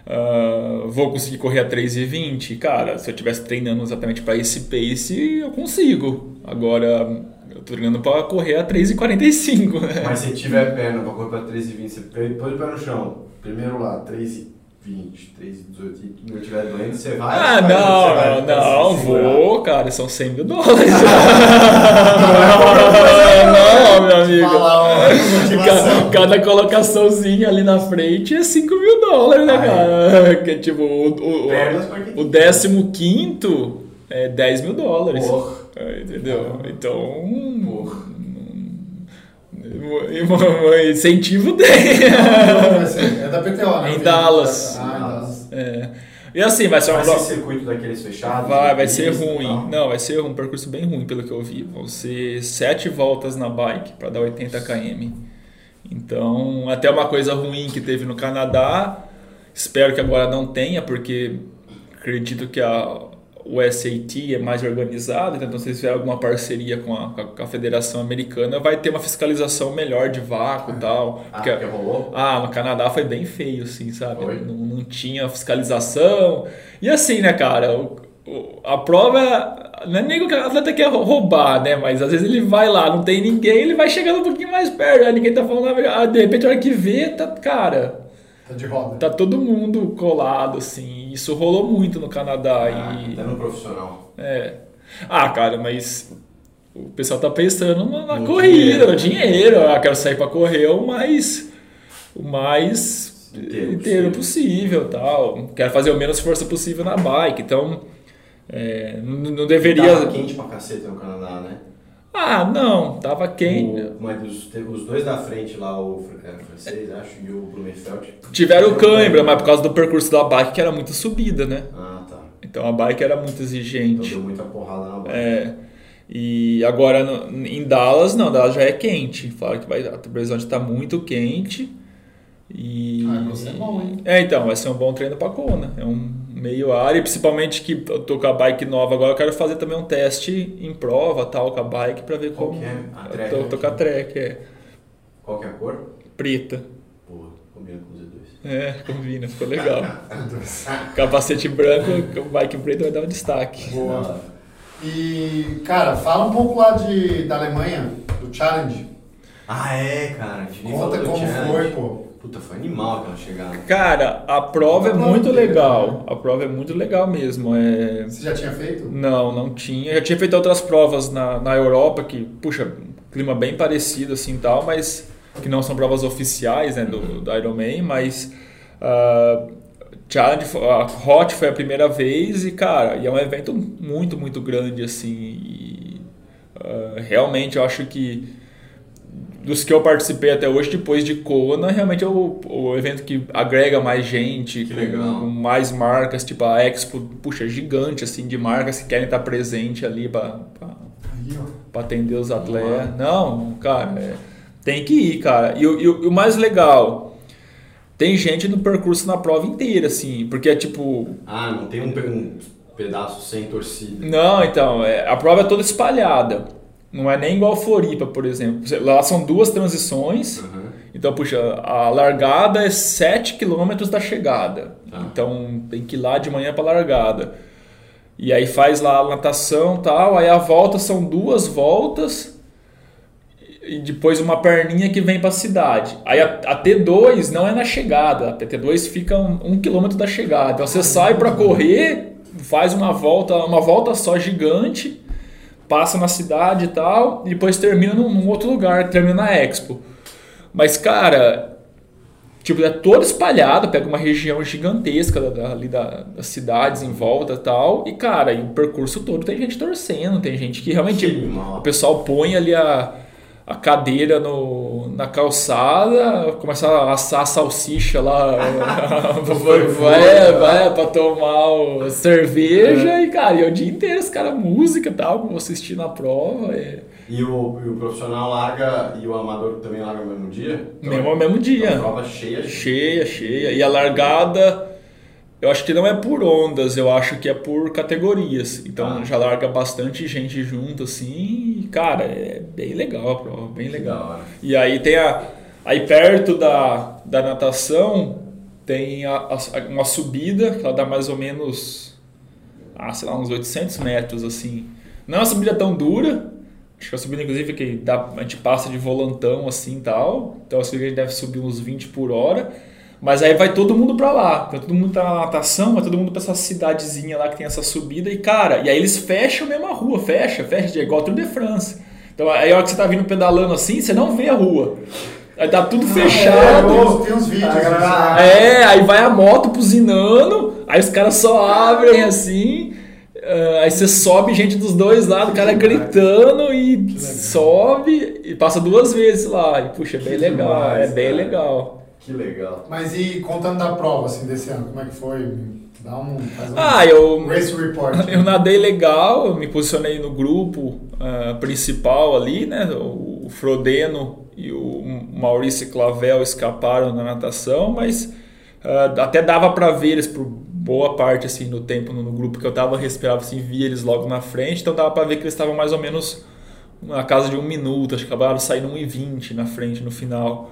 Ah, vou conseguir correr a 3,20? Cara, se eu estivesse treinando exatamente para esse pace, eu consigo. Agora, treinando para correr a 3,45, né? Mas se tiver perna pra correr pra 3,20, você põe o pé no chão. Primeiro lá, 3,20, 3,18 e não tiver doendo, você vai. Ah, não, não, se segurar. vou, cara, são 100 mil dólares. não, meu amigo. Cada colocaçãozinha ali na frente é 5 mil dólares, né, Ai. cara? Que, tipo, o, o, pra o, o décimo quinto é 10 mil dólares. Porra. É, Entendeu? Então. Porra. Incentivo tem. Não, vai ser- É da PTO, né? Em Dallas. Ah, em Dallas. É. E assim, vai ser uma Vai ser circuito daqueles fechados? Vai, vai ser ruim. tal? Não, vai ser um percurso bem ruim, pelo que eu vi. Vão ser sete voltas na bike para dar 80 km. Então, até uma coisa ruim que teve no Canadá, espero que agora não tenha, porque acredito que a, o SAT é mais organizado, então se eles tiverem alguma parceria com a, com a- Federação Americana, vai ter uma fiscalização melhor de vácuo e tal. Ah, Porque- porque rolou? ah, no Canadá foi bem feio, assim, sabe? Não, não tinha fiscalização. E assim, né, cara? o- o- a prova. Não é nem que o atleta quer roubar, né? Mas às vezes ele vai lá, não tem ninguém, ele vai chegando um pouquinho mais perto. Aí ninguém tá falando nada. Ah, de repente, a hora que vê, tá, cara, Tá de roda. tá todo mundo colado, assim. Isso rolou muito no Canadá. Ah, e, até no profissional. é. Ah, cara, mas o pessoal tá pensando na, na corrida, dinheiro. no dinheiro. Ah, quero sair pra correr o mais. O mais Inteiro inteiro, possível. tal. Quero fazer o menos força possível na bike. Então, é, não, não deveria. Tava quente pra caceta no Canadá, né? Ah, não, tava quente. O, mas os, os dois da frente lá, o era francês, acho, e o Blumenfeld. Tiveram cãibra, mas por causa do percurso da bike, que era muito subida, né? Ah, tá. Então a bike era muito Então exigente. deu muita porrada na bola. É. E agora no- em Dallas, não, Dallas já é quente. Falaram que vai, a previsão de estar muito quente. E. Ah, vai ser bom, hein? É, então, vai ser um bom treino pra Kona. É um meio área, e principalmente que eu tô com a bike nova agora, eu quero fazer também um teste em prova, tal, com a bike, pra ver Qual como. que é? A Eu track, tô, né? tô com a track, é. Qual que é a cor? Preta. Boa, combina com os E2. É, combina, ficou legal. Capacete branco, bike preta vai dar um destaque. Boa. E, cara, fala um pouco lá de, da Alemanha, do Challenge. Ah, é, cara. Conta como challenge. foi, pô. Puta, foi animal aquela chegada. Cara, a prova é muito legal. A prova é muito legal mesmo. É... Você já tinha feito? Não, não tinha. Eu já tinha feito outras provas na, na Europa que, puxa, clima bem parecido assim tal, mas que não são provas oficiais né, do, do Ironman, mas uh, Challenge, a Hot foi a primeira vez e, cara, e é um evento muito, muito grande assim. E, uh, realmente eu acho que dos que eu participei até hoje, depois de Kona, realmente é o, o evento que agrega mais gente, Que com, com mais marcas, tipo a Expo, puxa, gigante assim de marcas que querem estar presente ali para atender os atletas. Não, cara, é- tem que ir, cara. E, o- e e o mais legal, tem gente no percurso na prova inteira, assim, porque é tipo. Ah, não tem um, um pedaço sem torcida. Não, então, é, a prova é toda espalhada. Não é nem igual Floripa, por exemplo. Lá são duas transições. Aham. Então, puxa, a largada é 7 km da chegada. Tá. Então, tem que ir lá de manhã para largada. E aí faz lá a natação e tal. Aí a volta são duas voltas. E depois uma perninha que vem para a cidade. Aí a, a T2 não é na chegada. A T2 fica um, um quilômetro da chegada. Então você sai para correr, faz uma volta, uma volta só gigante, passa na cidade e tal, e depois termina num, num outro lugar, termina na Expo. Mas, cara, tipo, é toda espalhada, pega uma região gigantesca da, da- ali da- das cidades em volta e tal. E, cara, e o percurso todo tem gente torcendo, tem gente que realmente. Que o pessoal põe ali a, a cadeira no, na calçada, começa a assar a salsicha lá. vai, vai, vai pra tomar o- cerveja e, cara, e é o dia inteiro os caras música e tal, vou assistir na prova. É, E o, e o profissional larga e o amador também larga no mesmo dia? mesmo, mesmo dia. Então, prova cheia. Cheia, cheia. E a largada, eu acho que não é por ondas, eu acho que é por categorias. Então Ah. já larga bastante gente junto, assim. Cara, é bem legal a prova, bem legal. E aí tem a. Aí perto da, da natação tem a, a- uma subida, que ela dá mais ou menos. Ah, sei lá, uns 800 metros, assim. Não é uma subida tão dura. Acho que a subida, inclusive, que dá, a gente passa de volantão assim e tal. Então a subida a gente deve subir uns 20 por hora. Mas aí vai todo mundo pra lá. Então, todo mundo tá na natação, vai todo mundo pra essa cidadezinha lá que tem essa subida. E, cara, e aí eles fecham mesmo a rua, fecha, fecha, é igual Tour de France. Então aí a hora que você tá vindo pedalando assim, você não vê a rua. Aí tá tudo É, fechado. tem, uns, tem uns vídeos. Ah, disso. É, aí vai a moto buzinando, aí os caras só abrem assim, ah, aí você sobe gente dos dois lados, o cara gritando e sobe e passa duas vezes lá. E puxa, é bem Que legal, demais, é bem cara. legal. Que legal. Mas e contando da prova, assim, desse ano, como é que foi? Dá um, faz um Ah, eu, race report. eu nadei legal, me posicionei no grupo ah, principal ali, né? O Frodeno e o Maurício Clavel escaparam na natação, mas ah, até dava para ver eles por boa parte assim no tempo no, no grupo que eu tava, respirava assim, via eles logo na frente, então dava para ver que eles estavam mais ou menos na casa de um minuto, acho que acabaram saindo 1,20 na frente no final.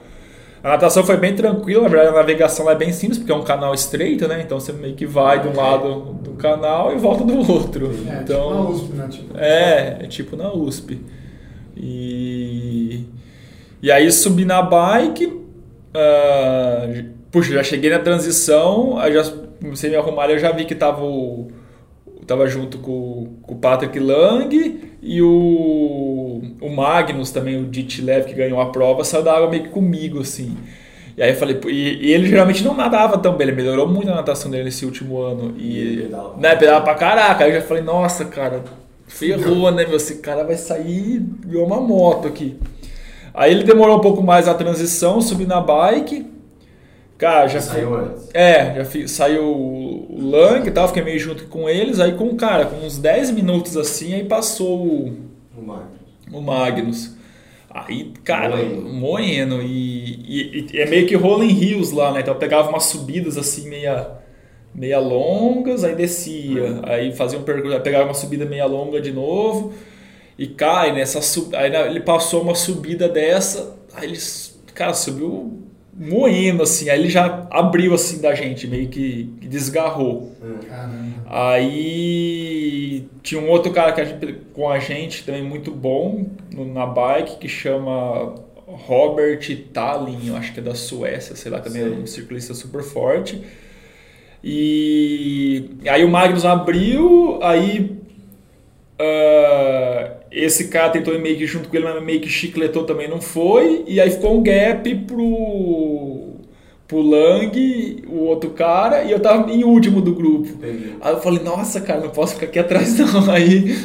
A natação foi bem tranquila, na verdade a navegação é bem simples, porque é um canal estreito, né? Então você meio que vai de um lado do canal e volta do outro. É, então, tipo na USP, né? Tipo, é, é tipo na USP. E, e aí subi na bike, ah, puxa, já cheguei na transição, aí já comecei a me arrumar, eu já vi que tava o, tava junto com, com o Patrick Lang e o, o Magnus também, o Ditlev que ganhou a prova, saiu da água meio que comigo, assim. E aí eu falei, e, e ele geralmente não nadava tão bem, ele melhorou muito a natação dele nesse último ano. E E, né, pedalava pra caraca. Aí eu já falei, nossa, cara, ferrou, né, meu? Esse cara vai sair igual uma moto aqui. Aí ele demorou um pouco mais a transição, subi na bike. Cara, já Saiu antes. É, já fi- saiu o o Lang e tal, fiquei meio junto com eles. Aí com, cara, com uns 10 minutos assim, aí passou o, O o Magnus. Aí, cara, Moendo. E, e- e é meio que rolling hills lá, né? Então eu pegava umas subidas assim, meia, meia longas, aí descia. Aí fazia um percurso, pegava uma subida meia longa de novo. E cai nessa sub... Aí ele passou uma subida dessa, aí ele, cara, subiu moendo assim. Aí ele já abriu assim da gente, meio que, que desgarrou. Caramba. Aí tinha um outro cara que a gente- com a gente também muito bom no- na bike que chama Robert Tallinn, eu acho que é da Suécia, sei lá, também é Sei. um ciclista super forte. E aí o Magnus abriu, aí ah, esse cara tentou ir meio que junto com ele, mas meio que chicletou também não foi. E aí ficou um gap pro, pro Lang, o outro cara, e eu tava em último do grupo. Entendi. Aí eu falei, nossa, cara, não posso ficar aqui atrás não. Aí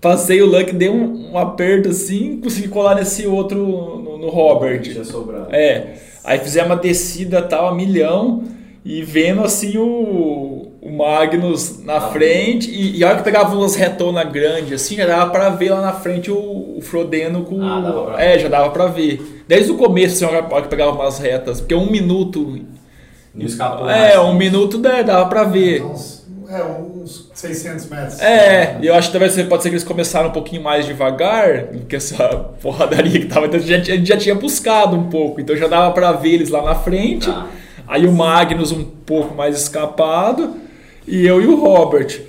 passei o Luck, dei um, um aperto assim, consegui colar nesse outro no, no Robert. Tinha sobrado. É. Aí fizemos uma descida tal, a milhão, e vendo assim o, o Magnus na Ah. frente, e, e a hora que pegava umas retona grande, assim, já dava pra ver lá na frente o, o Frodeno com. Ah, dava pra é, ver. já dava pra ver. Desde o começo, assim, a hora que pegava umas retas, porque um minuto. Não escapou É, mais. um minuto né, dava pra ver. É, uns 600 metros. É, e eu acho que talvez pode ser que eles começaram um pouquinho mais devagar, porque essa porradaria que tava, então a gente, a gente já tinha buscado um pouco, então já dava pra ver eles lá na frente. Tá. Aí o Magnus um pouco mais escapado e eu e o Robert.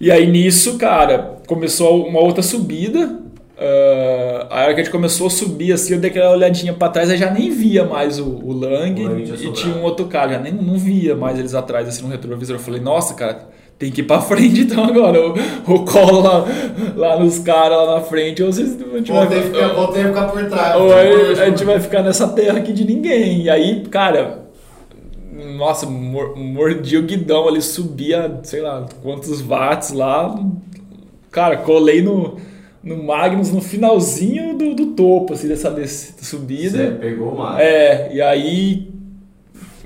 E aí nisso, cara, começou uma outra subida. ah, a hora que a gente começou a subir, assim, eu dei aquela olhadinha pra trás, aí já nem via mais o, o Lang, O e sobrado. tinha um outro cara, já nem não via mais eles atrás, assim, no retrovisor. Eu falei, nossa, cara, tem que ir pra frente então agora. O, o colo lá, lá nos caras lá na frente, ou vocês a gente vai- Voltei a ficar, ficar por trás. ou a gente vai ficar nessa terra aqui de ninguém. E aí, cara, nossa, mor mordi o guidão ali, subia, sei lá, quantos watts lá. Cara, colei no, no Magnus no finalzinho do, do topo, assim, dessa des- subida. Você pegou mais. É, e aí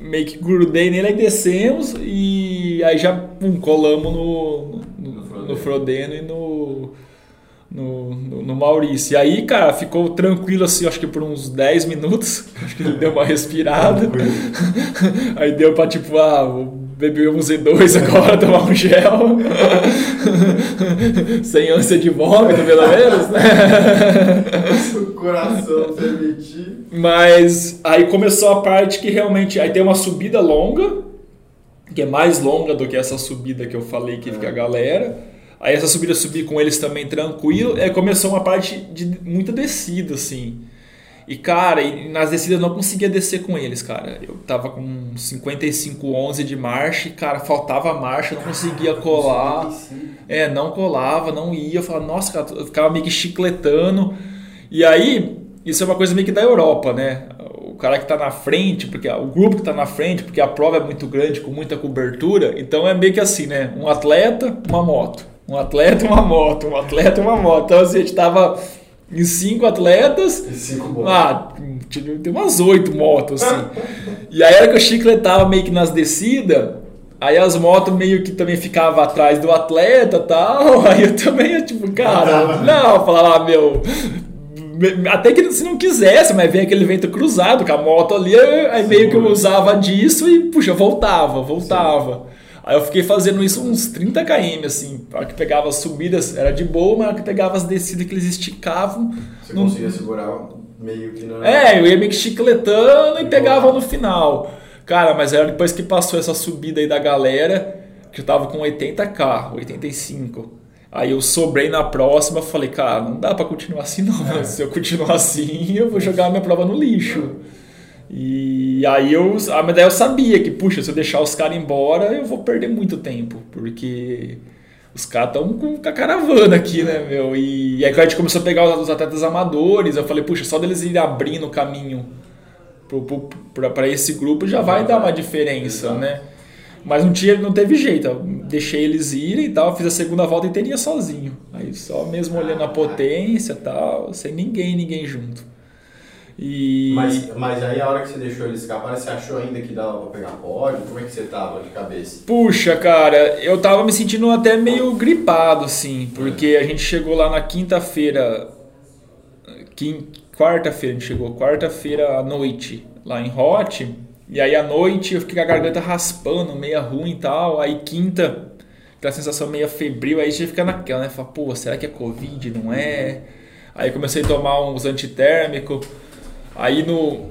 meio que grudei nele, aí descemos e aí já pum, colamos no, no, No no Frodeno e no, no, no, no Maurício. E aí, cara, ficou tranquilo assim, acho que por uns 10 minutos. Acho que ele deu uma respirada. aí deu pra tipo, ah, vou beber um Z2 agora, tomar um gel. Sem ânsia de vômito, pelo menos, né? O coração permitir. Mas aí começou a parte que realmente. Aí tem uma subida longa, que é mais longa do que essa subida que eu falei que fica a galera. Aí essa subida eu subi com eles também tranquilo. Aí começou uma parte de muita descida, assim. E cara, e nas descidas eu não conseguia descer com eles, cara. Eu tava com 55,11 de marcha e, cara, faltava marcha, não conseguia colar. É, não colava, não ia. Eu falava, nossa, cara, eu ficava meio que chicletando. E aí, isso é uma coisa meio que da Europa, né? O cara que tá na frente, porque o grupo que tá na frente, porque a prova é muito grande, com muita cobertura, então é meio que assim, né? Um atleta, uma moto. Um atleta, uma moto. Um atleta, uma moto. Então, assim, a gente tava em cinco atletas. E cinco bons. Ah, tinha- tem umas oito motos, assim. e aí, a hora que o chicletava meio que nas descidas, aí as motos meio que também ficavam atrás do atleta e tal. Aí eu também, tipo, cara, né? não, falava, ah, meu. me- Até que se não quisesse, mas vem aquele vento cruzado com a moto ali, aí meio que eu usava disso e, puxa, voltava, voltava. Aí eu fiquei fazendo isso uns 30 km, assim. A hora que pegava as subidas era de boa, mas a hora que pegava as descidas que eles esticavam, Você não- conseguia segurar meio que na. é, eu ia meio que chicletando e pegava no final. Cara, mas era depois que passou essa subida aí da galera, que eu tava com 80k, 85. Aí eu sobrei na próxima, falei, cara, não dá pra continuar assim não. Se eu continuar assim, eu vou jogar a minha prova no lixo. E aí eu, ah, mas daí eu sabia que, puxa, se eu deixar os caras embora, eu vou perder muito tempo, porque os caras estão com a caravana aqui, né, meu? E, e aí quando a gente começou a pegar os atletas amadores, eu falei, puxa, só deles irem abrindo o caminho para esse grupo já vai dar uma diferença, né? Mas não, tinha, não teve jeito, eu deixei eles irem e tal, fiz a segunda volta e teria sozinho. Aí só mesmo olhando a potência e tal, sem ninguém, ninguém junto. E... Mas, mas aí a hora que você deixou ele escapar, você achou ainda que dava pra pegar pódio? Como é que você tava de cabeça? Puxa, cara, eu tava me sentindo até meio gripado, assim, porque a gente chegou lá na quinta-feira, quin- quarta-feira, a gente chegou quarta-feira à noite lá em Hot, e aí à noite eu fiquei com a garganta raspando, meia ruim e tal, aí quinta, aquela sensação meio febril, aí você fica naquela, né, fala, pô, será que é Covid, não é? Aí comecei a tomar uns antitérmicos, aí no,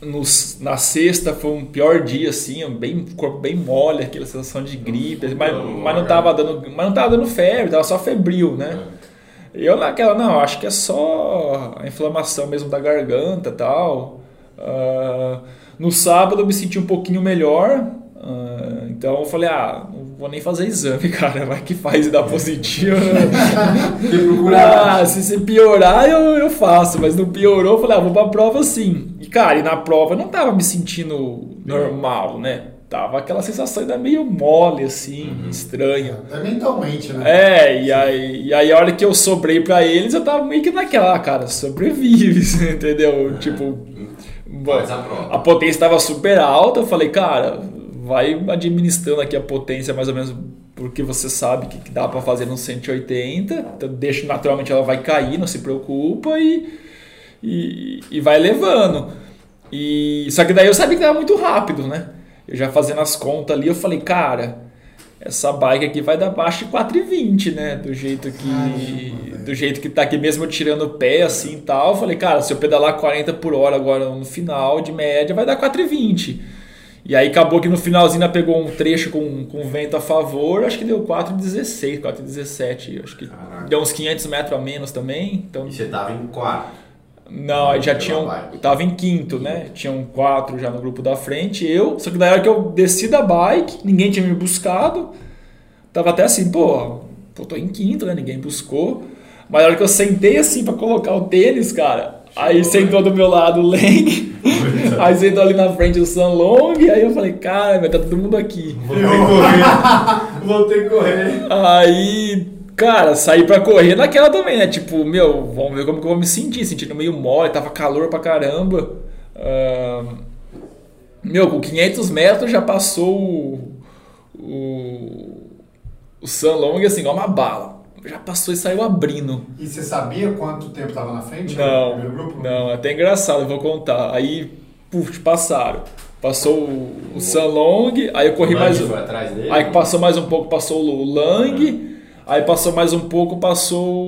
nos- na sexta foi um pior dia, assim, bem, corpo bem mole, aquela sensação de gripe, mas, mas não tava dando, mas não tava dando febre, tava só febril, né? E eu naquela, não, acho que é só a inflamação mesmo da garganta tal. Uh, no sábado eu me senti um pouquinho melhor, uh, então eu falei, ah, não vou nem fazer exame, cara, vai que faz e dá positivo. ah, se, se piorar eu, eu faço, mas não piorou, eu falei, ah, vou pra prova sim. E cara, e na prova eu não tava me sentindo normal, né? Tava aquela sensação ainda meio mole, assim, uhum. estranha. É mentalmente, né? É, e aí, e aí a hora que eu sobrei para eles, eu tava meio que naquela, ah, cara, sobrevive, entendeu? É. Tipo, a, a potência estava super alta, eu falei, cara, vai administrando aqui a potência mais ou menos porque você sabe que, dá para fazer no 180, então deixa naturalmente ela vai cair, não se preocupa e, e, e vai levando. E só que daí eu sabia que era muito rápido, né? Eu já fazendo as contas ali, eu falei, cara, essa bike aqui vai dar baixo de 4,20, né? Do jeito que do jeito que tá aqui mesmo tirando o pé assim e tal. Eu falei, cara, se eu pedalar 40 por hora agora no final de média, vai dar 4,20. E aí acabou que no finalzinho ela pegou um trecho com, com vento a favor, acho que deu 4,16, 4,17. Acho que Caraca. deu uns 500 metros a menos também. Então... E você tava em quarto? Não, aí já tinham. Tava em quinto, né? Tinham quatro já no grupo da frente, eu. Só que daí hora que eu desci da bike, ninguém tinha me buscado. Tava até assim, pô, pô tô em quinto, né? Ninguém buscou. Mas na hora que eu sentei assim para colocar o tênis, cara, aí sentou do meu lado o Leng, aí sentou ali na frente o San Long, aí eu falei, cara, vai tá todo mundo aqui. Vou ter que correr. Vou ter que correr. Aí Cara, saí pra correr naquela também, né? Tipo, meu, vamos ver como que eu vou me sentir. Sentindo meio mole, tava calor pra caramba. Uh, meu, com 500 metros já passou o, o, o San Long assim, igual uma bala. Já passou e saiu abrindo. E você sabia quanto tempo tava na frente? Não, não, é até engraçado, eu vou contar. Aí, puf, passaram. Passou o, o San Long, aí eu corri o mais. Atrás dele? Aí passou mais um pouco, passou o Lang. Aí passou mais um pouco, passou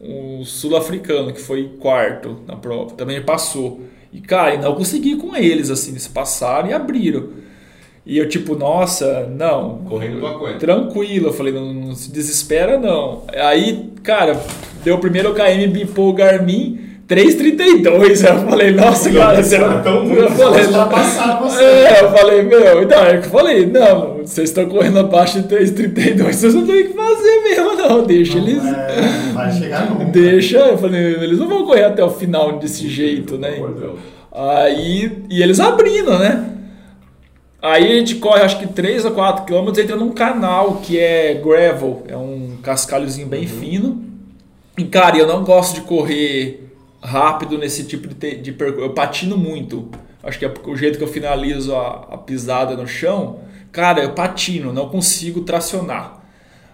o sul-africano, que foi quarto na prova. Também passou. E, cara, não consegui com eles, assim, eles passaram e abriram. E eu, tipo, nossa, não. Correndo tua coisa. Tranquilo. Eu falei, não, não, se desespera, não. Aí, cara, deu o primeiro KM, bipou o Garmin. 3,32. Eu falei, nossa, cara, você não. Tão eu falei, passar você. É, eu falei, meu, então, eu falei, não, vocês estão correndo abaixo de 3,32, vocês não tem o que fazer mesmo, não. Deixa não, eles. É, vai chegar nunca. Deixa, eu falei, eles não vão correr até o final desse jeito, né? Aí, e eles abrindo, né? Aí a gente corre acho que 3 ou 4 quilômetros, entra num canal que é gravel, é um cascalhozinho bem uhum. fino. E cara, eu não gosto de correr rápido nesse tipo de, de percurso. Eu patino muito. Acho que é o jeito que eu finalizo a, a pisada no chão. Cara, eu patino, não consigo tracionar.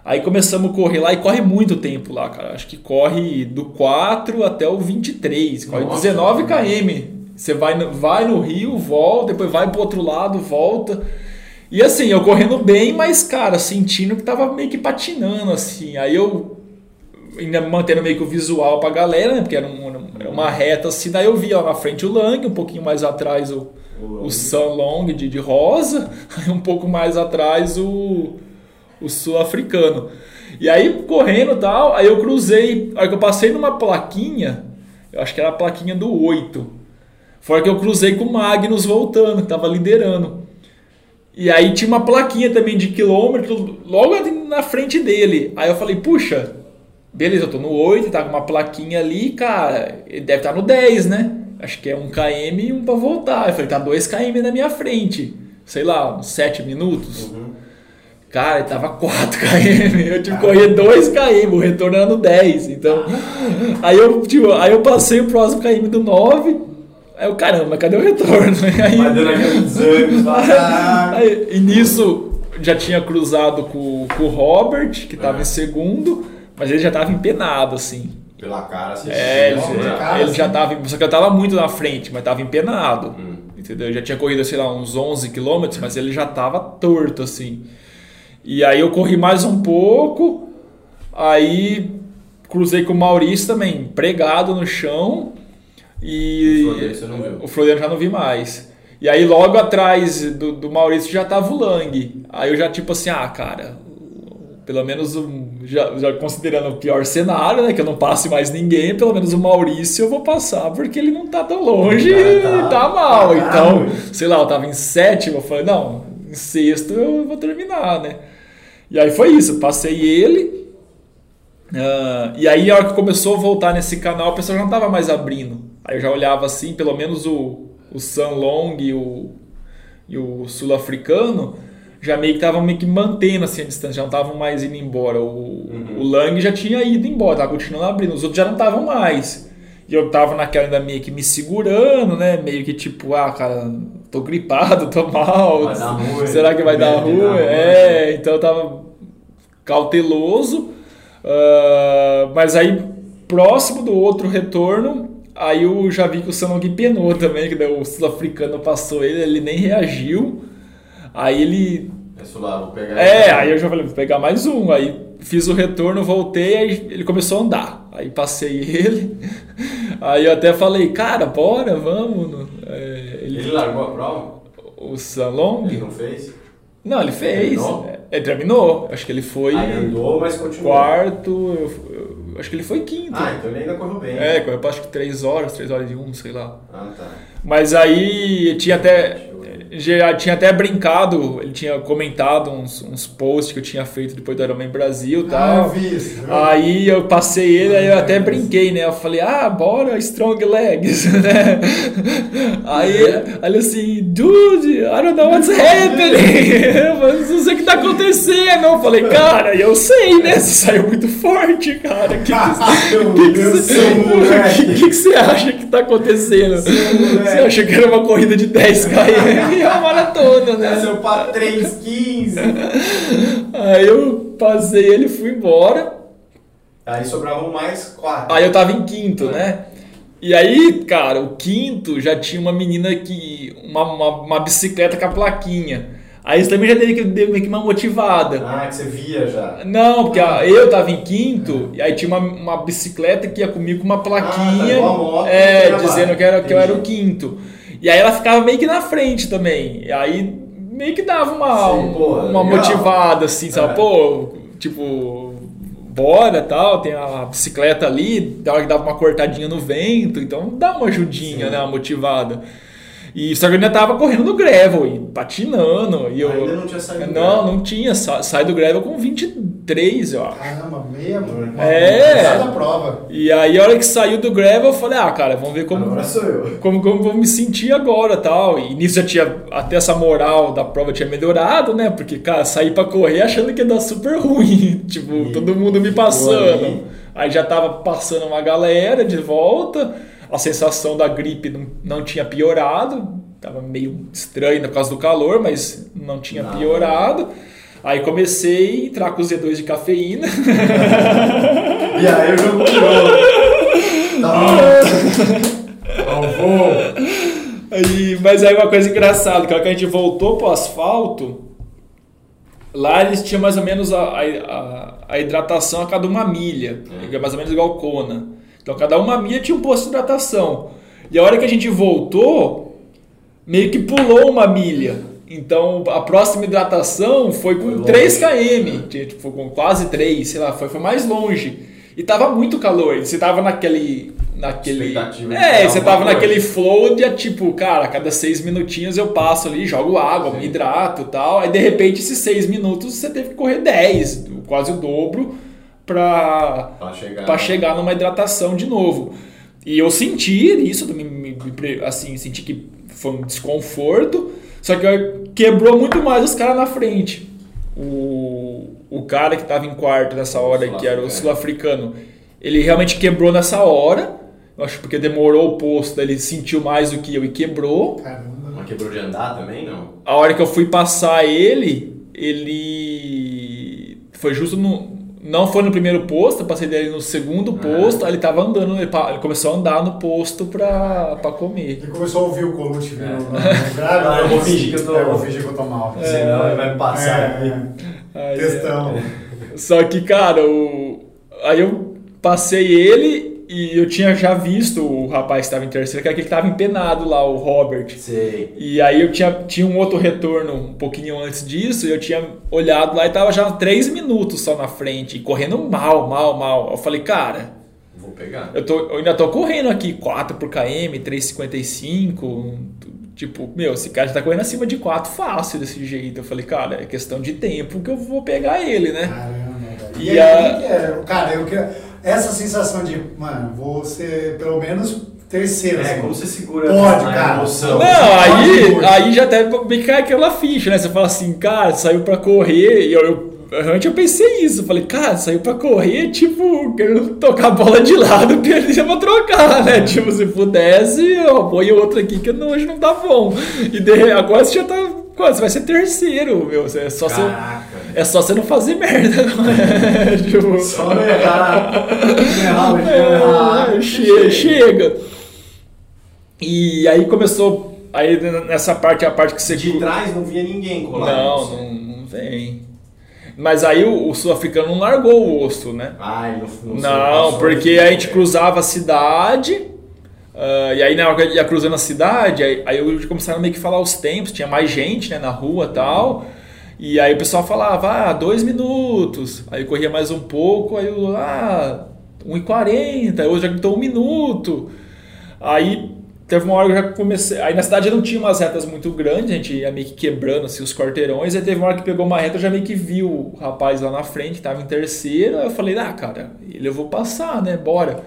Aí começamos a correr lá e corre muito tempo lá, cara. Acho que corre do 4 até o 23, corre Nossa, 19 km. Você vai no, vai no rio, volta, depois vai pro outro lado, volta. E assim, eu correndo bem, mas, cara, sentindo que tava meio que patinando, assim. Aí eu ainda mantendo meio que o visual pra galera, né? Porque era, um, era uma reta assim, daí eu via lá na frente o Lang, um pouquinho mais atrás o, o, o Sun Long de, de rosa, aí um pouco mais atrás o, o sul-africano. E aí, correndo e tal, aí eu cruzei, aí que eu passei numa plaquinha, eu acho que era a plaquinha do 8. Foi que eu cruzei com o Magnus voltando, que tava liderando. E aí tinha uma plaquinha também de quilômetro logo na frente dele. Aí eu falei, puxa, Beleza, eu tô no 8, tá com uma plaquinha ali, cara, ele deve estar tá no 10, né? Acho que é um km e um pra voltar. Eu falei, tá 2 km na minha frente. Sei lá, uns 7 minutos. Uhum. Cara, ele tava 4 km. Eu tive que correr 2 km, o retorno era no 10. Então, aí eu, tipo, aí eu passei o próximo km do 9. Aí eu, caramba, cadê o retorno? Aí, Vai dando aqueles anos, aí, E nisso já tinha cruzado com, com o Robert, que tava é. em segundo. Mas ele já tava empenado, assim. Pela cara, assim. É, ele, cara, ele já assim. tava. Só que eu tava muito na frente, mas tava empenado. Hum. Entendeu? Eu já tinha corrido, sei lá, uns 11 quilômetros, mas ele já tava torto, assim. E aí eu corri mais um pouco, aí cruzei com o Maurício também, pregado no chão. E. O Frodeiro você não viu? O Frodeiro já não vi mais. E aí logo atrás do, do Maurício já tava o Lang. Aí eu já tipo assim, ah, cara, pelo menos um, já, já considerando o pior cenário, né? Que eu não passe mais ninguém, pelo menos o Maurício eu vou passar, porque ele não tá tão longe e tá, tá mal. Então, sei lá, eu tava em sétimo, eu falei, não, em sexto eu vou terminar, né? E aí foi isso, passei ele. Uh, e aí, a hora que começou a voltar nesse canal, o pessoal já não tava mais abrindo. Aí eu já olhava assim, pelo menos o, o San Long e o, e o sul-africano já meio que estavam meio que mantendo assim, a distância, já não estavam mais indo embora. O, uhum. o Lang já tinha ido embora, tava continuando abrindo, os outros já não estavam mais. E eu tava naquela ainda meio que me segurando, né? Meio que tipo, ah, cara, tô gripado, tô mal. Vai dar ruim, será que vai dar ruim? É, então eu tava cauteloso. Uh, mas aí, próximo do outro retorno, aí eu já vi que o Sanong penou também, que o sul-africano passou ele, ele nem reagiu. Aí ele. É, lá, vou pegar é aí eu já falei, vou pegar mais um. Aí fiz o retorno, voltei, aí ele começou a andar. Aí passei ele. Aí eu até falei, cara, bora, vamos. É, ele... ele largou a prova? O Salong? Ele não fez? Não, ele fez. Terminou? É, ele terminou. Acho que ele foi. Aí andou, mas continuou. Quarto. Eu, eu, acho que ele foi quinto. Ah, então ele ainda correu bem. É, correu acho que 3 horas, 3 horas e 1, sei lá. Ah, tá. Mas aí tinha até já tinha até brincado, ele tinha comentado uns, uns posts que eu tinha feito depois do Ironman Brasil e ah, tal. Ah, vi isso, aí eu passei ele, aí eu até brinquei, né? Eu falei, ah, bora, strong legs, né? Aí, ele assim, dude, I don't know what's happening. Eu não sei o que tá acontecendo. Eu falei, cara, eu sei, né? Você saiu muito forte, cara. O que, que, que, que, que, você acha que tá acontecendo? Você acha que era uma corrida de 10 km? a maratona, né? Nasceu pra 3,15. Aí eu passei ele e fui embora. Aí sobravam mais quatro. Aí eu tava em quinto, é. né? E aí, cara, o quinto já tinha uma menina que. Uma, uma, uma bicicleta com a plaquinha. Aí isso também já deu, deu meio que uma motivada. Ah, que você via já. Não, porque ah. eu tava em quinto, é. e aí tinha uma, uma bicicleta que ia comigo com uma plaquinha. Ah, tá moto, é, dizendo que, era, que eu era o quinto. E aí ela ficava meio que na frente também. E aí meio que dava uma, Sim, porra, uma motivada, assim, sabe? É. Pô, tipo, bora tal, tem a bicicleta ali, hora que dava uma cortadinha no vento, então dá uma ajudinha, Sim. né? Uma motivada. E só que eu ainda tava correndo no gravel e patinando. E eu, ainda não tinha saído do Não, gravel. não tinha. Sa, sai do gravel com 23, eu acho. Caramba, meia, mano. É. da prova. E aí, a hora que saiu do gravel, eu falei, ah, cara, vamos ver como. Agora sou eu. Como, como vou me sentir agora tal. E nisso já tinha. Até essa moral da prova tinha melhorado, né? Porque, cara, saí pra correr achando que ia dar super ruim. tipo, e, todo mundo me passando. Aí. aí já tava passando uma galera de volta a sensação da gripe não, não tinha piorado, estava meio estranho por causa do calor, mas não tinha não. piorado. Aí comecei a entrar com os Z2 de cafeína. e aí o jogo tirou. Aí, mas aí uma coisa engraçada, que a hora que a gente voltou pro asfalto, lá eles tinham mais ou menos a, a, a hidratação a cada uma milha, é. mais ou menos igual Kona. Então cada uma milha tinha um posto de hidratação. E a hora que a gente voltou, meio que pulou uma milha. Então a próxima hidratação foi com foi 3 km, tipo, com quase 3, sei lá, foi, foi mais longe. E tava muito calor, você tava naquele. naquele é, você tava naquele flow de tipo, cara, a cada 6 minutinhos eu passo ali, jogo água, Sim. me hidrato e tal. Aí de repente, esses 6 minutos você teve que correr 10, quase o dobro para chegar. chegar numa hidratação de novo. E eu senti isso, me, me, assim, senti que foi um desconforto, só que quebrou muito mais os caras na frente. O, o cara que estava em quarto nessa hora, que era o sul-africano, ele realmente quebrou nessa hora. Eu acho porque demorou o posto, ele sentiu mais do que eu e quebrou. Caramba. Mas quebrou de andar também, não? A hora que eu fui passar ele, ele foi justo no, não foi no primeiro posto, eu passei dele no segundo posto, aí ele tava andando, ele, começou a andar no posto pra, pra comer. Ele começou a ouvir o é. no, no, grave. Ah, eu vou fingir que eu tô, é, eu vou fingir que eu tô mal. É, Senão ele vai me passar é. É. Testão. Só que, cara, o, aí eu passei ele e eu tinha já visto o rapaz que estava em terceiro, que era aquele que estava empenado lá, o Robert. Sei. E aí eu tinha, tinha um outro retorno um pouquinho antes disso, e eu tinha olhado lá e tava já três minutos só na frente, e correndo mal, mal, mal. Eu falei, cara, Vou pegar. eu, tô, eu ainda tô correndo aqui 4 por km, 3,55. Tipo, meu, esse cara já tá correndo acima de 4 fácil desse jeito. Eu falei, cara, é questão de tempo que eu vou pegar ele, né? Caramba, velho. E E, aí, a- é? Cara, eu quero. Essa sensação de, mano, vou ser pelo menos terceiro. É, assim. como você segura Pode, a cara. emoção? Não, aí, aí já até me cai aquela ficha, né? Você fala assim, cara, saiu pra correr, e eu, eu realmente eu pensei isso. Eu falei, cara, saiu pra correr, tipo, querendo tocar a bola de lado, perdia pra trocar, né? Tipo, se pudesse, eu põe outro aqui que não- hoje não tá bom. E de, agora você já tá. Quase, você vai ser terceiro, meu. É só, você, Caraca. É só você não fazer merda, é? tipo, Só não errar. Errar, errar. é, che- chega. E aí começou. Aí nessa parte, a parte que você. De trás não via ninguém colar. Não, não, não vem. Mas aí o, o sul-africano não largou o osso, né? Ai, não, não, Não, porque a gente cruzava a cidade. ah, e aí na hora que ia cruzando a cidade, aí, aí eu começaram a meio que falar os tempos, tinha mais gente né, na rua e tal. E aí o pessoal falava, ah, dois minutos. Aí corria mais um pouco, aí eu, ah, 1,40, aí hoje já gritou um minuto. Aí teve uma hora que eu já comecei. Aí na cidade não tinha umas retas muito grandes, a gente ia meio que quebrando assim, os quarteirões. Aí teve uma hora que pegou uma reta, eu já meio que vi o rapaz lá na frente, que tava em terceiro. Aí eu falei, ah, cara, ele eu vou passar, né? Bora.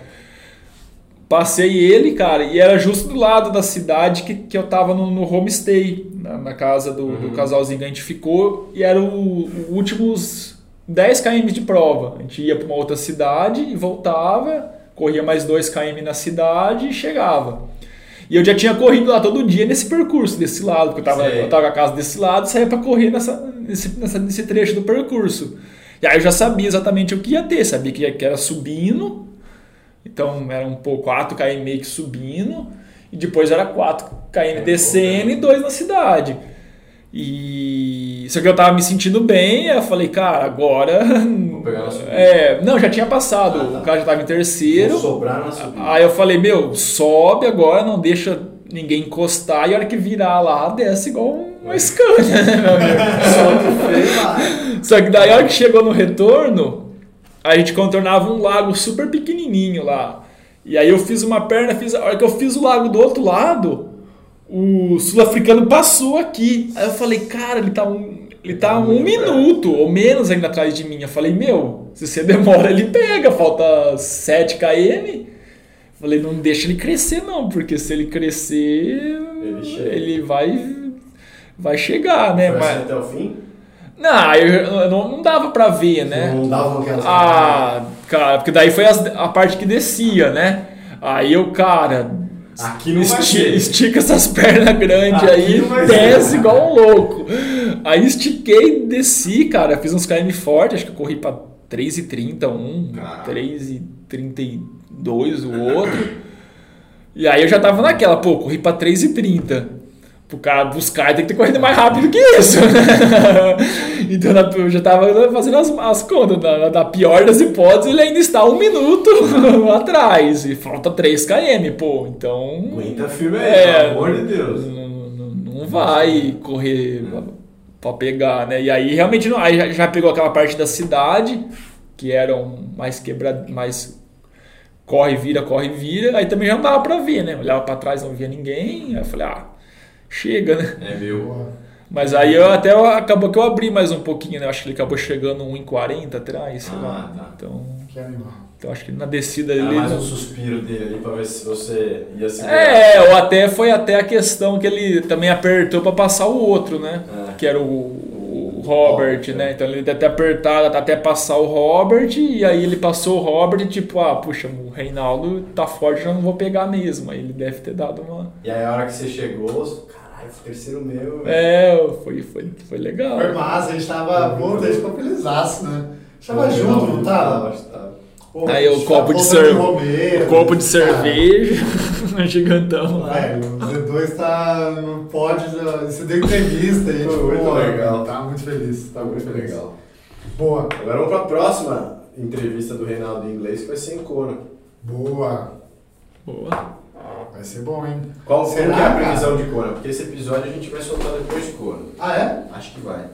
Passei ele, cara, e era justo do lado da cidade que, que eu tava no, no homestay, na, na casa do, do casalzinho que a gente ficou, e era o, o últimos 10 km de prova. A gente ia para uma outra cidade e voltava, corria mais 2 km na cidade e chegava. E eu já tinha corrido lá todo dia nesse percurso, desse lado, porque eu tava, Sei. eu tava com a casa desse lado e saía para correr nessa, nesse, nessa- nesse trecho do percurso. E aí eu já sabia exatamente o que ia ter, sabia que, ia- que era subindo, então era um pouco 4 km meio que subindo, e depois era 4 km descendo e 2 na cidade. E só que eu tava me sentindo bem, aí eu falei, cara, agora. É, não, já tinha passado, Ah, tá. o cara já tava em terceiro. Vou sobrar na subida. Aí eu falei, meu, sobe agora, não deixa ninguém encostar, e a hora que virar lá, desce igual uma Scania, né, meu amigo? Só que daí a hora que chegou no retorno, a gente contornava um lago super pequenininho lá. E aí eu fiz uma perna, fiz, a hora que eu fiz o lago do outro lado, o sul-africano passou aqui. Aí eu falei, cara, ele tá um, ele tá um Muito minuto ou menos ainda atrás de mim. Eu falei, meu, se você demora, ele pega, falta 7 km. Falei, não deixa ele crescer não, porque se ele crescer, Ele ele vai vai chegar, né? Assim Mas até o fim? Não, eu, não, não dava pra ver, né? Não dava aquelas. Ah, cara, porque daí foi as- a parte que descia, né? Aí eu, cara, Aqui não vai esti- ser. estica essas pernas grandes aí, desce igual um louco. Aí estiquei, desci, cara, fiz uns KM fortes, acho que eu corri pra 3,30 um, Caraca. 3,32 o outro. E aí eu já tava naquela, pô, corri pra 3,30. Pro cara buscar, tem que ter corrido mais rápido que isso. né? então eu já tava fazendo as, as contas. Na, na pior das hipóteses, ele ainda está um minuto atrás. E falta 3 km, pô. Então. Aguenta firme aí, É, pelo amor de Deus. Não, não- não vai correr pra, pra pegar, né? E aí realmente não. Aí já, já pegou aquela parte da cidade, que eram mais quebrado, mais corre, vira, corre, vira. Aí também já não dava pra ver, né? Olhava pra trás, não via ninguém. Aí eu falei, ah, chega, né? É meu. Mas aí eu até acabou que eu abri mais um pouquinho, né? Eu acho que ele acabou chegando 1,40 atrás, sei Ah, lá. tá. Então, Que animal. então acho que na descida Era ele. mais não- um suspiro dele ali pra ver se você ia segurar. É, ou até foi até a questão que ele também apertou pra passar o outro, né? É. Que era o, o Robert, Robert, né? Então ele deve ter apertado até passar o Robert, e aí ele passou o Robert e tipo, ah, puxa, o Reinaldo tá forte, eu não vou pegar mesmo. Aí ele deve ter dado uma. E aí a hora que você chegou, caralho, foi terceiro meu. É, foi, foi, foi legal. Foi massa, a gente tava. Pô, a gente ficou felizaço, né? A gente tava junto, não tava? Tava, tava. Pô, Aí o copo tava de voltando cerve- Romero, O copo de cerveja, gigantão lá. Velho, Z2 tá no pódio, você deu entrevista aí, Foi tipo, muito pô, legal. Tá muito feliz, tá muito, Muito feliz. legal. Boa. Agora vamos pra próxima entrevista do Reinaldo em inglês, que vai ser em Kona. Boa. Boa. Vai ser bom, hein? Qual Será, é a cara? previsão de Kona? Porque esse episódio a gente vai soltar depois de Kona. Ah, é? Acho que vai.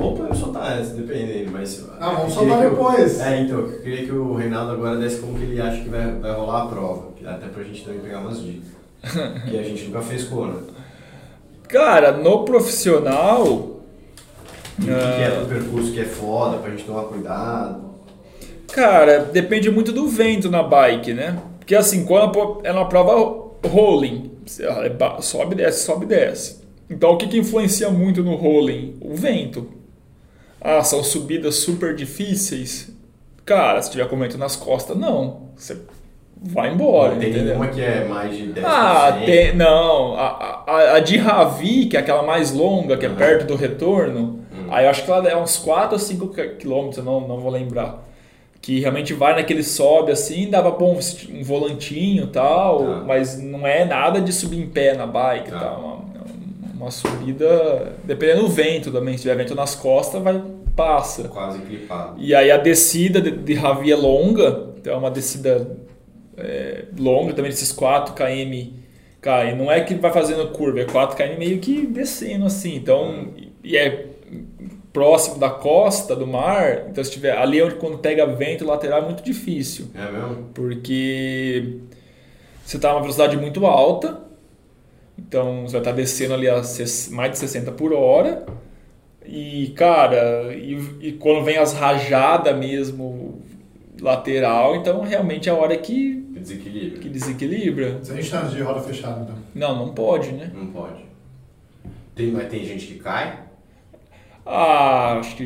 Ou podemos soltar antes, dependendo, mas... Não, vamos eu soltar depois. É, então, eu queria que o Reinaldo agora desse como que ele acha que vai, vai rolar a prova. Até pra gente também pegar umas dicas. que a gente nunca fez Kona. Cara, no profissional. E o que que é Ah. do percurso que é foda, pra gente tomar cuidado. Cara, depende muito do vento na bike, né? Porque assim, quando é uma prova rolling, você, é sobe, desce, sobe, desce. Então o que, que influencia muito no rolling? O vento. Ah, são subidas super difíceis. Cara, se tiver com vento nas costas, não. Você vai embora, Não tem entendeu? nenhuma que é mais de 10%. Ah, tem, não. A, a, a de Ravi, que é aquela mais longa, que é Uhum. perto do retorno, Hum. aí eu acho que ela é uns 4 ou 5 quilômetros, não, não vou lembrar. Que realmente vai naquele sobe assim, dava bom um volantinho e tal, Tá. mas não é nada de subir em pé na bike e Tá. tal. Uma, uma subida, dependendo do vento também, se tiver vento nas costas, vai passa. Quase clipado. E aí a descida de, de Ravi é longa, então é uma descida é, longa também, desses 4 km. Cara, e não é que vai fazendo curva, é 4 km meio que descendo assim. Então, e é próximo da costa do mar, então se tiver ali onde quando pega vento lateral é muito difícil, É mesmo? porque você está numa velocidade muito alta, então você vai estar descendo ali a mais de 60 por hora. E, cara, e, e quando vem as rajadas mesmo lateral, então realmente é a hora que, Que desequilíbrio. que desequilibra. 200 anos de roda fechada, então. Não, não pode, né? Não pode. Tem, mas tem gente que cai? Ah, acho que,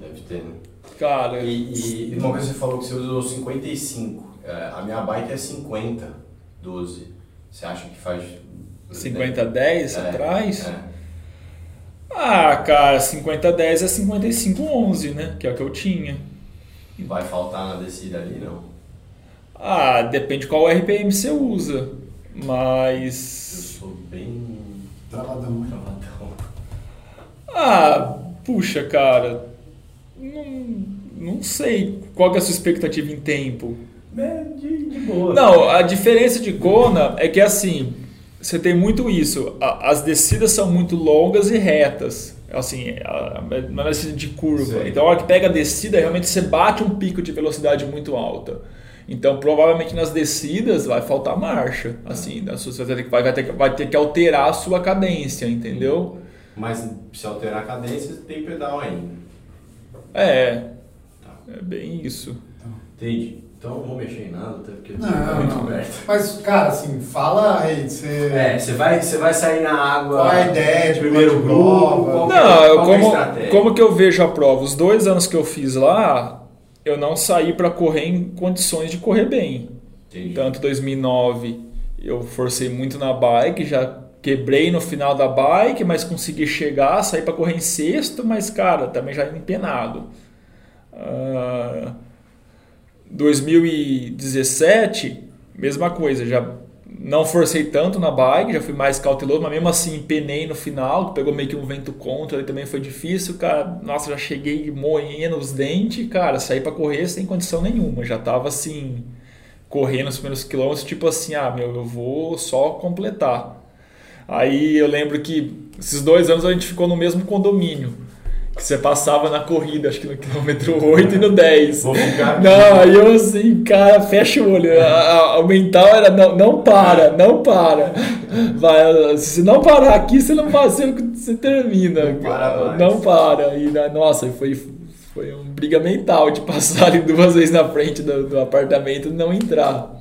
Deve ter, né? cara, E, e uma vez você falou que você usou 55. É, a minha bike é 50, 12. Você acha que faz. 50 10 É, atrás? é. Ah, cara, 50 10 é 55 11, né? Que é o que eu tinha. Vai faltar na descida ali, não? Ah, depende qual RPM você usa. Eu Mas. sou bem. Travadão, né? travadão. Ah, puxa, cara. Não, não sei qual que é a sua expectativa em tempo. É, de, de boa. Não, a diferença de Kona é que assim, você tem muito isso. a- As descidas são muito longas e retas. Assim, a- a- não é descida de curva. Sei. Então, a hora que pega a descida, realmente você bate um pico de velocidade muito alta. Então, provavelmente nas descidas vai faltar marcha. Assim, da sua- você vai ter, que- vai, ter, que- vai ter que alterar a sua cadência, entendeu? Mas se alterar a cadência, tem pedal ainda. É, Tá. é bem isso. Entendi. Então não vou mexer em nada, até porque Não, tá muito não. aberto. Mas, cara, assim, fala aí, você... É, você vai, você vai sair na água. Qual é a ideia de primeiro grupo? Qual, Não, eu, qual é como, estratégia? como que eu vejo a prova? Os dois anos que eu fiz lá, eu não saí para correr em condições de correr bem. Entendi. Tanto 2009 eu forcei muito na bike, já quebrei no final da bike, mas consegui chegar, sair para correr em sexto, mas cara, também já empenado. Ah, 2017, mesma coisa, já não forcei tanto na bike, já fui mais cauteloso, mas mesmo assim empenei no final, pegou meio que um vento contra, também foi difícil, cara. Nossa, já cheguei moendo os dentes, cara, saí para correr sem condição nenhuma, já tava assim correndo os primeiros quilômetros, tipo assim, ah, meu, eu vou só completar. Aí eu lembro que esses dois anos a gente ficou no mesmo condomínio. Que você passava na corrida, acho que no quilômetro 8 e no 10. Vou ficar. Não, aí eu assim, cara, fecha o olho. A, a- o mental era, não, não para, não para. Vai, se não parar aqui, você não você, você termina. Não para mais. Não para. E, né, nossa, foi, foi uma briga mental de passar ali duas vezes na frente do, do apartamento e não entrar.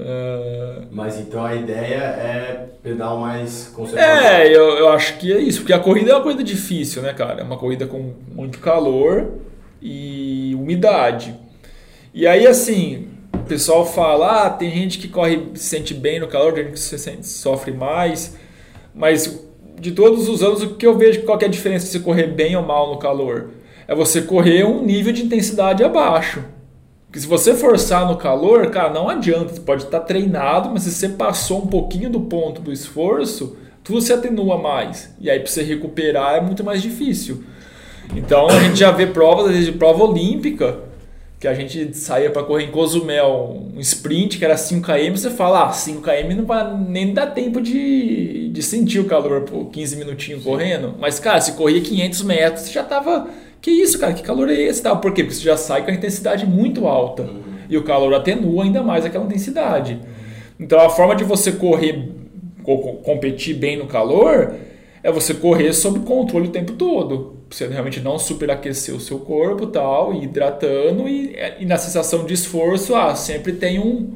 Ah, Mas então a ideia é pedal mais conservador. É, eu, eu acho que é isso, porque a corrida é uma corrida difícil, né, cara? É uma corrida com muito calor e umidade. E aí, assim, o pessoal fala, ah, tem gente que corre, se sente bem no calor, tem gente que se sente, sofre mais, mas de todos os anos, o que eu vejo, qual é a diferença de você correr bem ou mal no calor? É você correr um nível de intensidade abaixo. Porque se você forçar no calor, cara, não adianta. Você pode estar treinado, mas se você passou um pouquinho do ponto do esforço, tudo se atenua mais. E aí para você recuperar é muito mais difícil. Então a gente já vê provas, às vezes de prova olímpica, que a gente saía para correr em Cozumel, um sprint que era 5km, você fala, ah, 5km não vai nem dar tempo de, de sentir o calor por 15 minutinhos correndo. Mas, cara, se corria 500 metros, você já tava, que isso, cara, que calor é esse? Por quê? Porque você já sai com a intensidade muito alta. Uhum. E o calor atenua ainda mais aquela intensidade. Então, a forma de você correr, competir bem no calor, é você correr sob controle o tempo todo você realmente não superaquecer o seu corpo tal, e hidratando, e, e, na sensação de esforço, ah, sempre tem um,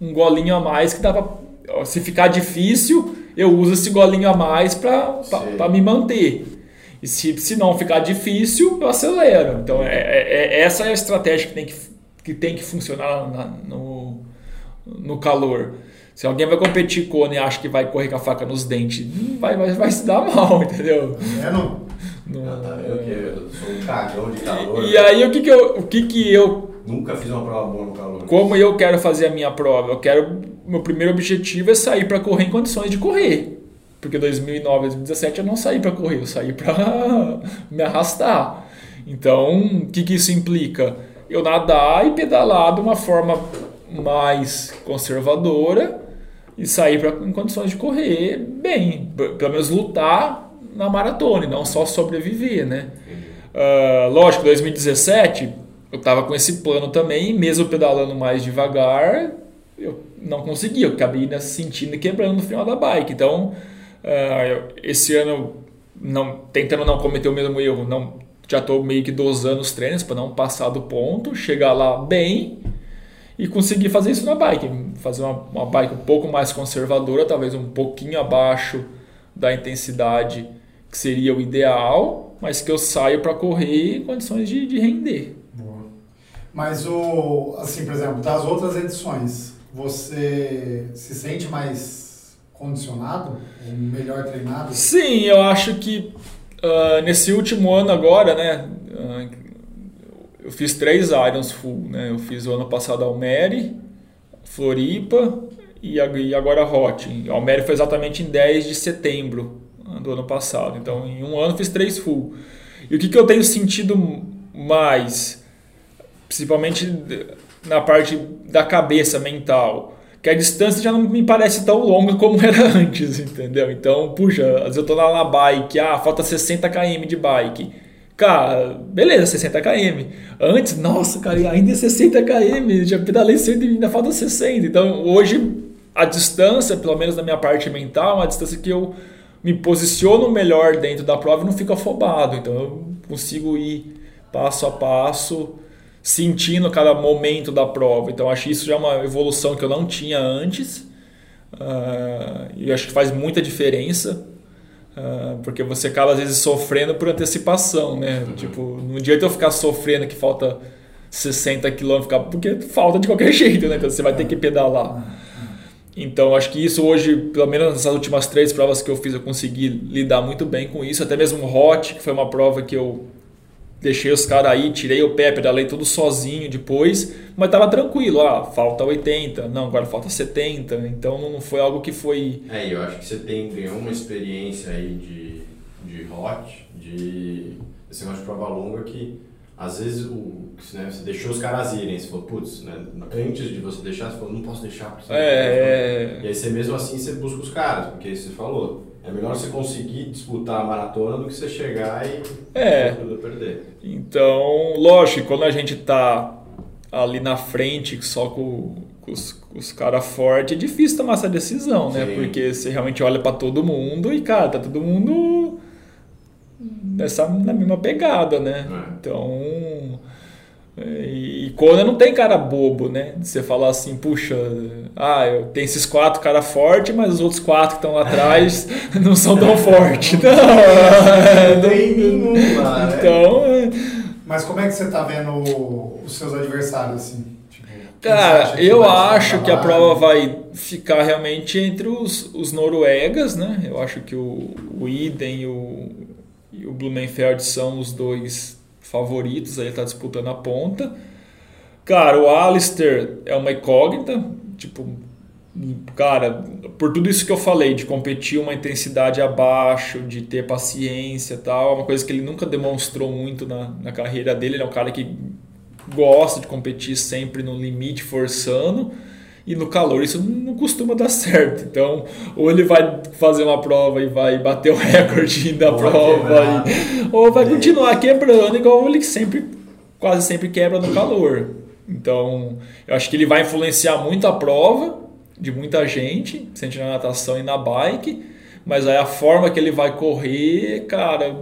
um golinho a mais que dá pra, se ficar difícil, eu uso esse golinho a mais para me manter. E se, se não ficar difícil, eu acelero. Então, é, é, é, essa é a estratégia que tem que, que, tem que funcionar na, no, no calor. Se alguém vai competir com e acha que vai correr com a faca nos dentes, vai, vai, vai se dar mal, entendeu? É, não. não ah, tá vendo que eu sou um cagão de calor. E, aí o que que eu, o que que eu Nunca fiz uma prova boa no calor. Como eu quero fazer a minha prova? Eu quero. Meu primeiro objetivo é sair para correr em condições de correr. Porque 2009, 2017 eu não saí para correr, eu saí para me arrastar. Então, o que, que isso implica? Eu nadar e pedalar de uma forma mais conservadora e sair pra, em condições de correr bem, pelo menos lutar na maratona, e não só sobreviver, né? Uh, lógico, 2017 eu estava com esse plano também, mesmo pedalando mais devagar, eu não conseguia, eu acabei né, sentindo quebrando no final da bike. Então, uh, esse ano, não, tentando não cometer o mesmo erro, não, já estou meio que dosando os treinos para não passar do ponto, chegar lá bem e conseguir fazer isso na bike, fazer uma, uma bike um pouco mais conservadora, talvez um pouquinho abaixo da intensidade que seria o ideal, mas que eu saio para correr em condições de, de render. Mas o, assim, por exemplo, das outras edições, você se sente mais condicionado, melhor treinado? Sim, eu acho que uh, nesse último ano agora, né, uh, eu fiz três Irons full, né? Eu fiz o ano passado Almere, Floripa e agora Hot. Almere foi exatamente em 10 de setembro do ano passado. Então, em um ano fiz três full. E o que, que eu tenho sentido mais, principalmente na parte da cabeça mental, que a distância já não me parece tão longa como era antes, entendeu? Então, puxa, às vezes eu tô lá na bike, ah, falta 60 km de bike. Cara, beleza, 60 km. Antes, nossa, cara, ainda é 60 km, já pedalei 100 e ainda falta 60. Então, hoje, a distância, pelo menos na minha parte mental, é uma distância que eu me posiciono melhor dentro da prova e não fico afobado. Então, eu consigo ir passo a passo, sentindo cada momento da prova. Então, acho que isso já é uma evolução que eu não tinha antes. Uh, e acho que faz muita diferença. Uh, porque você acaba às vezes sofrendo por antecipação, né? Uhum. Tipo, não adianta eu ficar sofrendo que falta 60 km, porque falta de qualquer jeito, né? Então você vai ter que pedalar. Uhum. Então acho que isso hoje, pelo menos nessas últimas três provas que eu fiz, eu consegui lidar muito bem com isso. Até mesmo o Hot, que foi uma prova que eu deixei os caras aí, tirei o pé, pedalei tudo sozinho depois, mas tava tranquilo, ah, falta 80, não, agora falta 70, então não foi algo que foi... É, eu acho que você tem, ganhou uma experiência aí de, de hot, de esse negócio de prova longa que às vezes o, né, você deixou os caras irem, você falou, putz, né, antes de você deixar, você falou, não posso deixar. Porque é, é... E aí você mesmo assim você busca os caras, porque você falou, é melhor você conseguir disputar a maratona do que você chegar e é. tudo perder. Então, lógico, quando a gente tá ali na frente só com, com os, os caras fortes, é difícil tomar essa decisão, né? Sim. Porque você realmente olha para todo mundo e, cara, tá todo mundo nessa, na mesma pegada, né? É. Então e, Kona não tem cara bobo, né? De você falar assim, puxa, ah, eu tenho esses quatro cara fortes, mas os outros quatro que estão lá atrás não são tão fortes. Não, não tem nenhum lá, Então. É. Mas como é que você tá vendo os seus adversários assim? Tipo, cara, eu acho que a prova vai ficar realmente entre os, os noruegas, né? Eu acho que o, o Iden e o, e o Blumenfeld são os dois favoritos, aí tá disputando a ponta. Cara, o Alistair é uma incógnita, tipo, cara, por tudo isso que eu falei, de competir uma intensidade abaixo, de ter paciência tal, é uma coisa que ele nunca demonstrou muito na, na carreira dele, ele é um cara que gosta de competir sempre no limite, forçando. E no calor isso não costuma dar certo. Então, ou ele vai fazer uma prova e vai bater o recorde da Ou vai prova, quebrar. e- ou vai continuar quebrando, igual ele sempre, quase sempre quebra no calor. Então, eu acho que ele vai influenciar muito a prova de muita gente, sente na natação e na bike, mas aí a forma que ele vai correr, cara,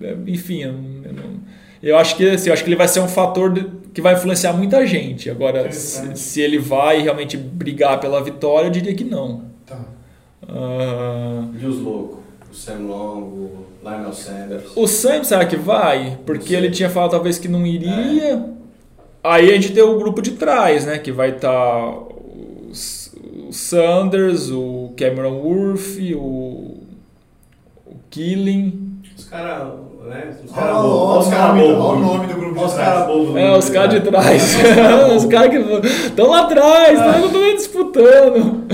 é, enfim, eu não- eu acho que assim, eu acho que ele vai ser um fator de- que vai influenciar muita gente. Agora, se, se ele vai realmente brigar pela vitória, eu diria que não. Tá. Ah, E os loucos? O Sam Long, o Lionel Sanders. o Sam, será que vai? Porque ele tinha falado talvez que não iria. Aí a gente tem o grupo de trás, né? Que vai estar o, o Sanders, o Cameron Worth, o, o Killing. Os caras, né? Os Olha caras o- bobos. olha Os o caras nome- bobos. olha o nome do grupo de Olha os trás. caras bobos. do É, os caras de trás. os caras que estão lá atrás, estão nem disputando.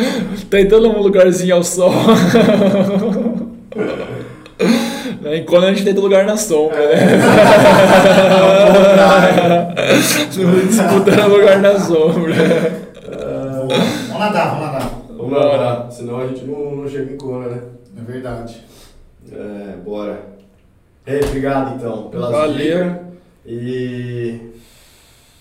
Tentando um lugarzinho ao sol. Enquanto a gente tenta lugar na sombra, né? Disputando lugar na sombra. Vamos nadar, vamos nadar. Vamos lá, senão a gente não, não chega em Kona, né? É verdade. É, bora. Ei, obrigado então pelas Valeu. dicas. E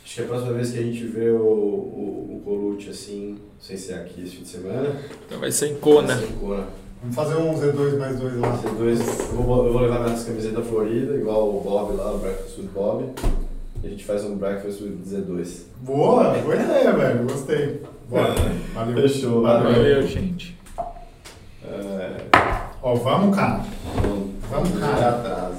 acho que é a próxima vez que a gente vê o, o, o Colucci assim, sem ser aqui esse fim de semana. Então vai ser em Kona. vai ser em Kona. Vamos fazer um Z2 mais 2 lá. Ser dois, eu, vou, eu vou levar minhas camisetas floridas, igual o Bob lá, o Breakfast with Bob. E a gente faz um Breakfast with Z2. Boa, boa ideia, velho. Gostei. Bora. Valeu. Fechou, valeu. Valeu, gente. É, Ó, vamos, cá. Vamos, cara.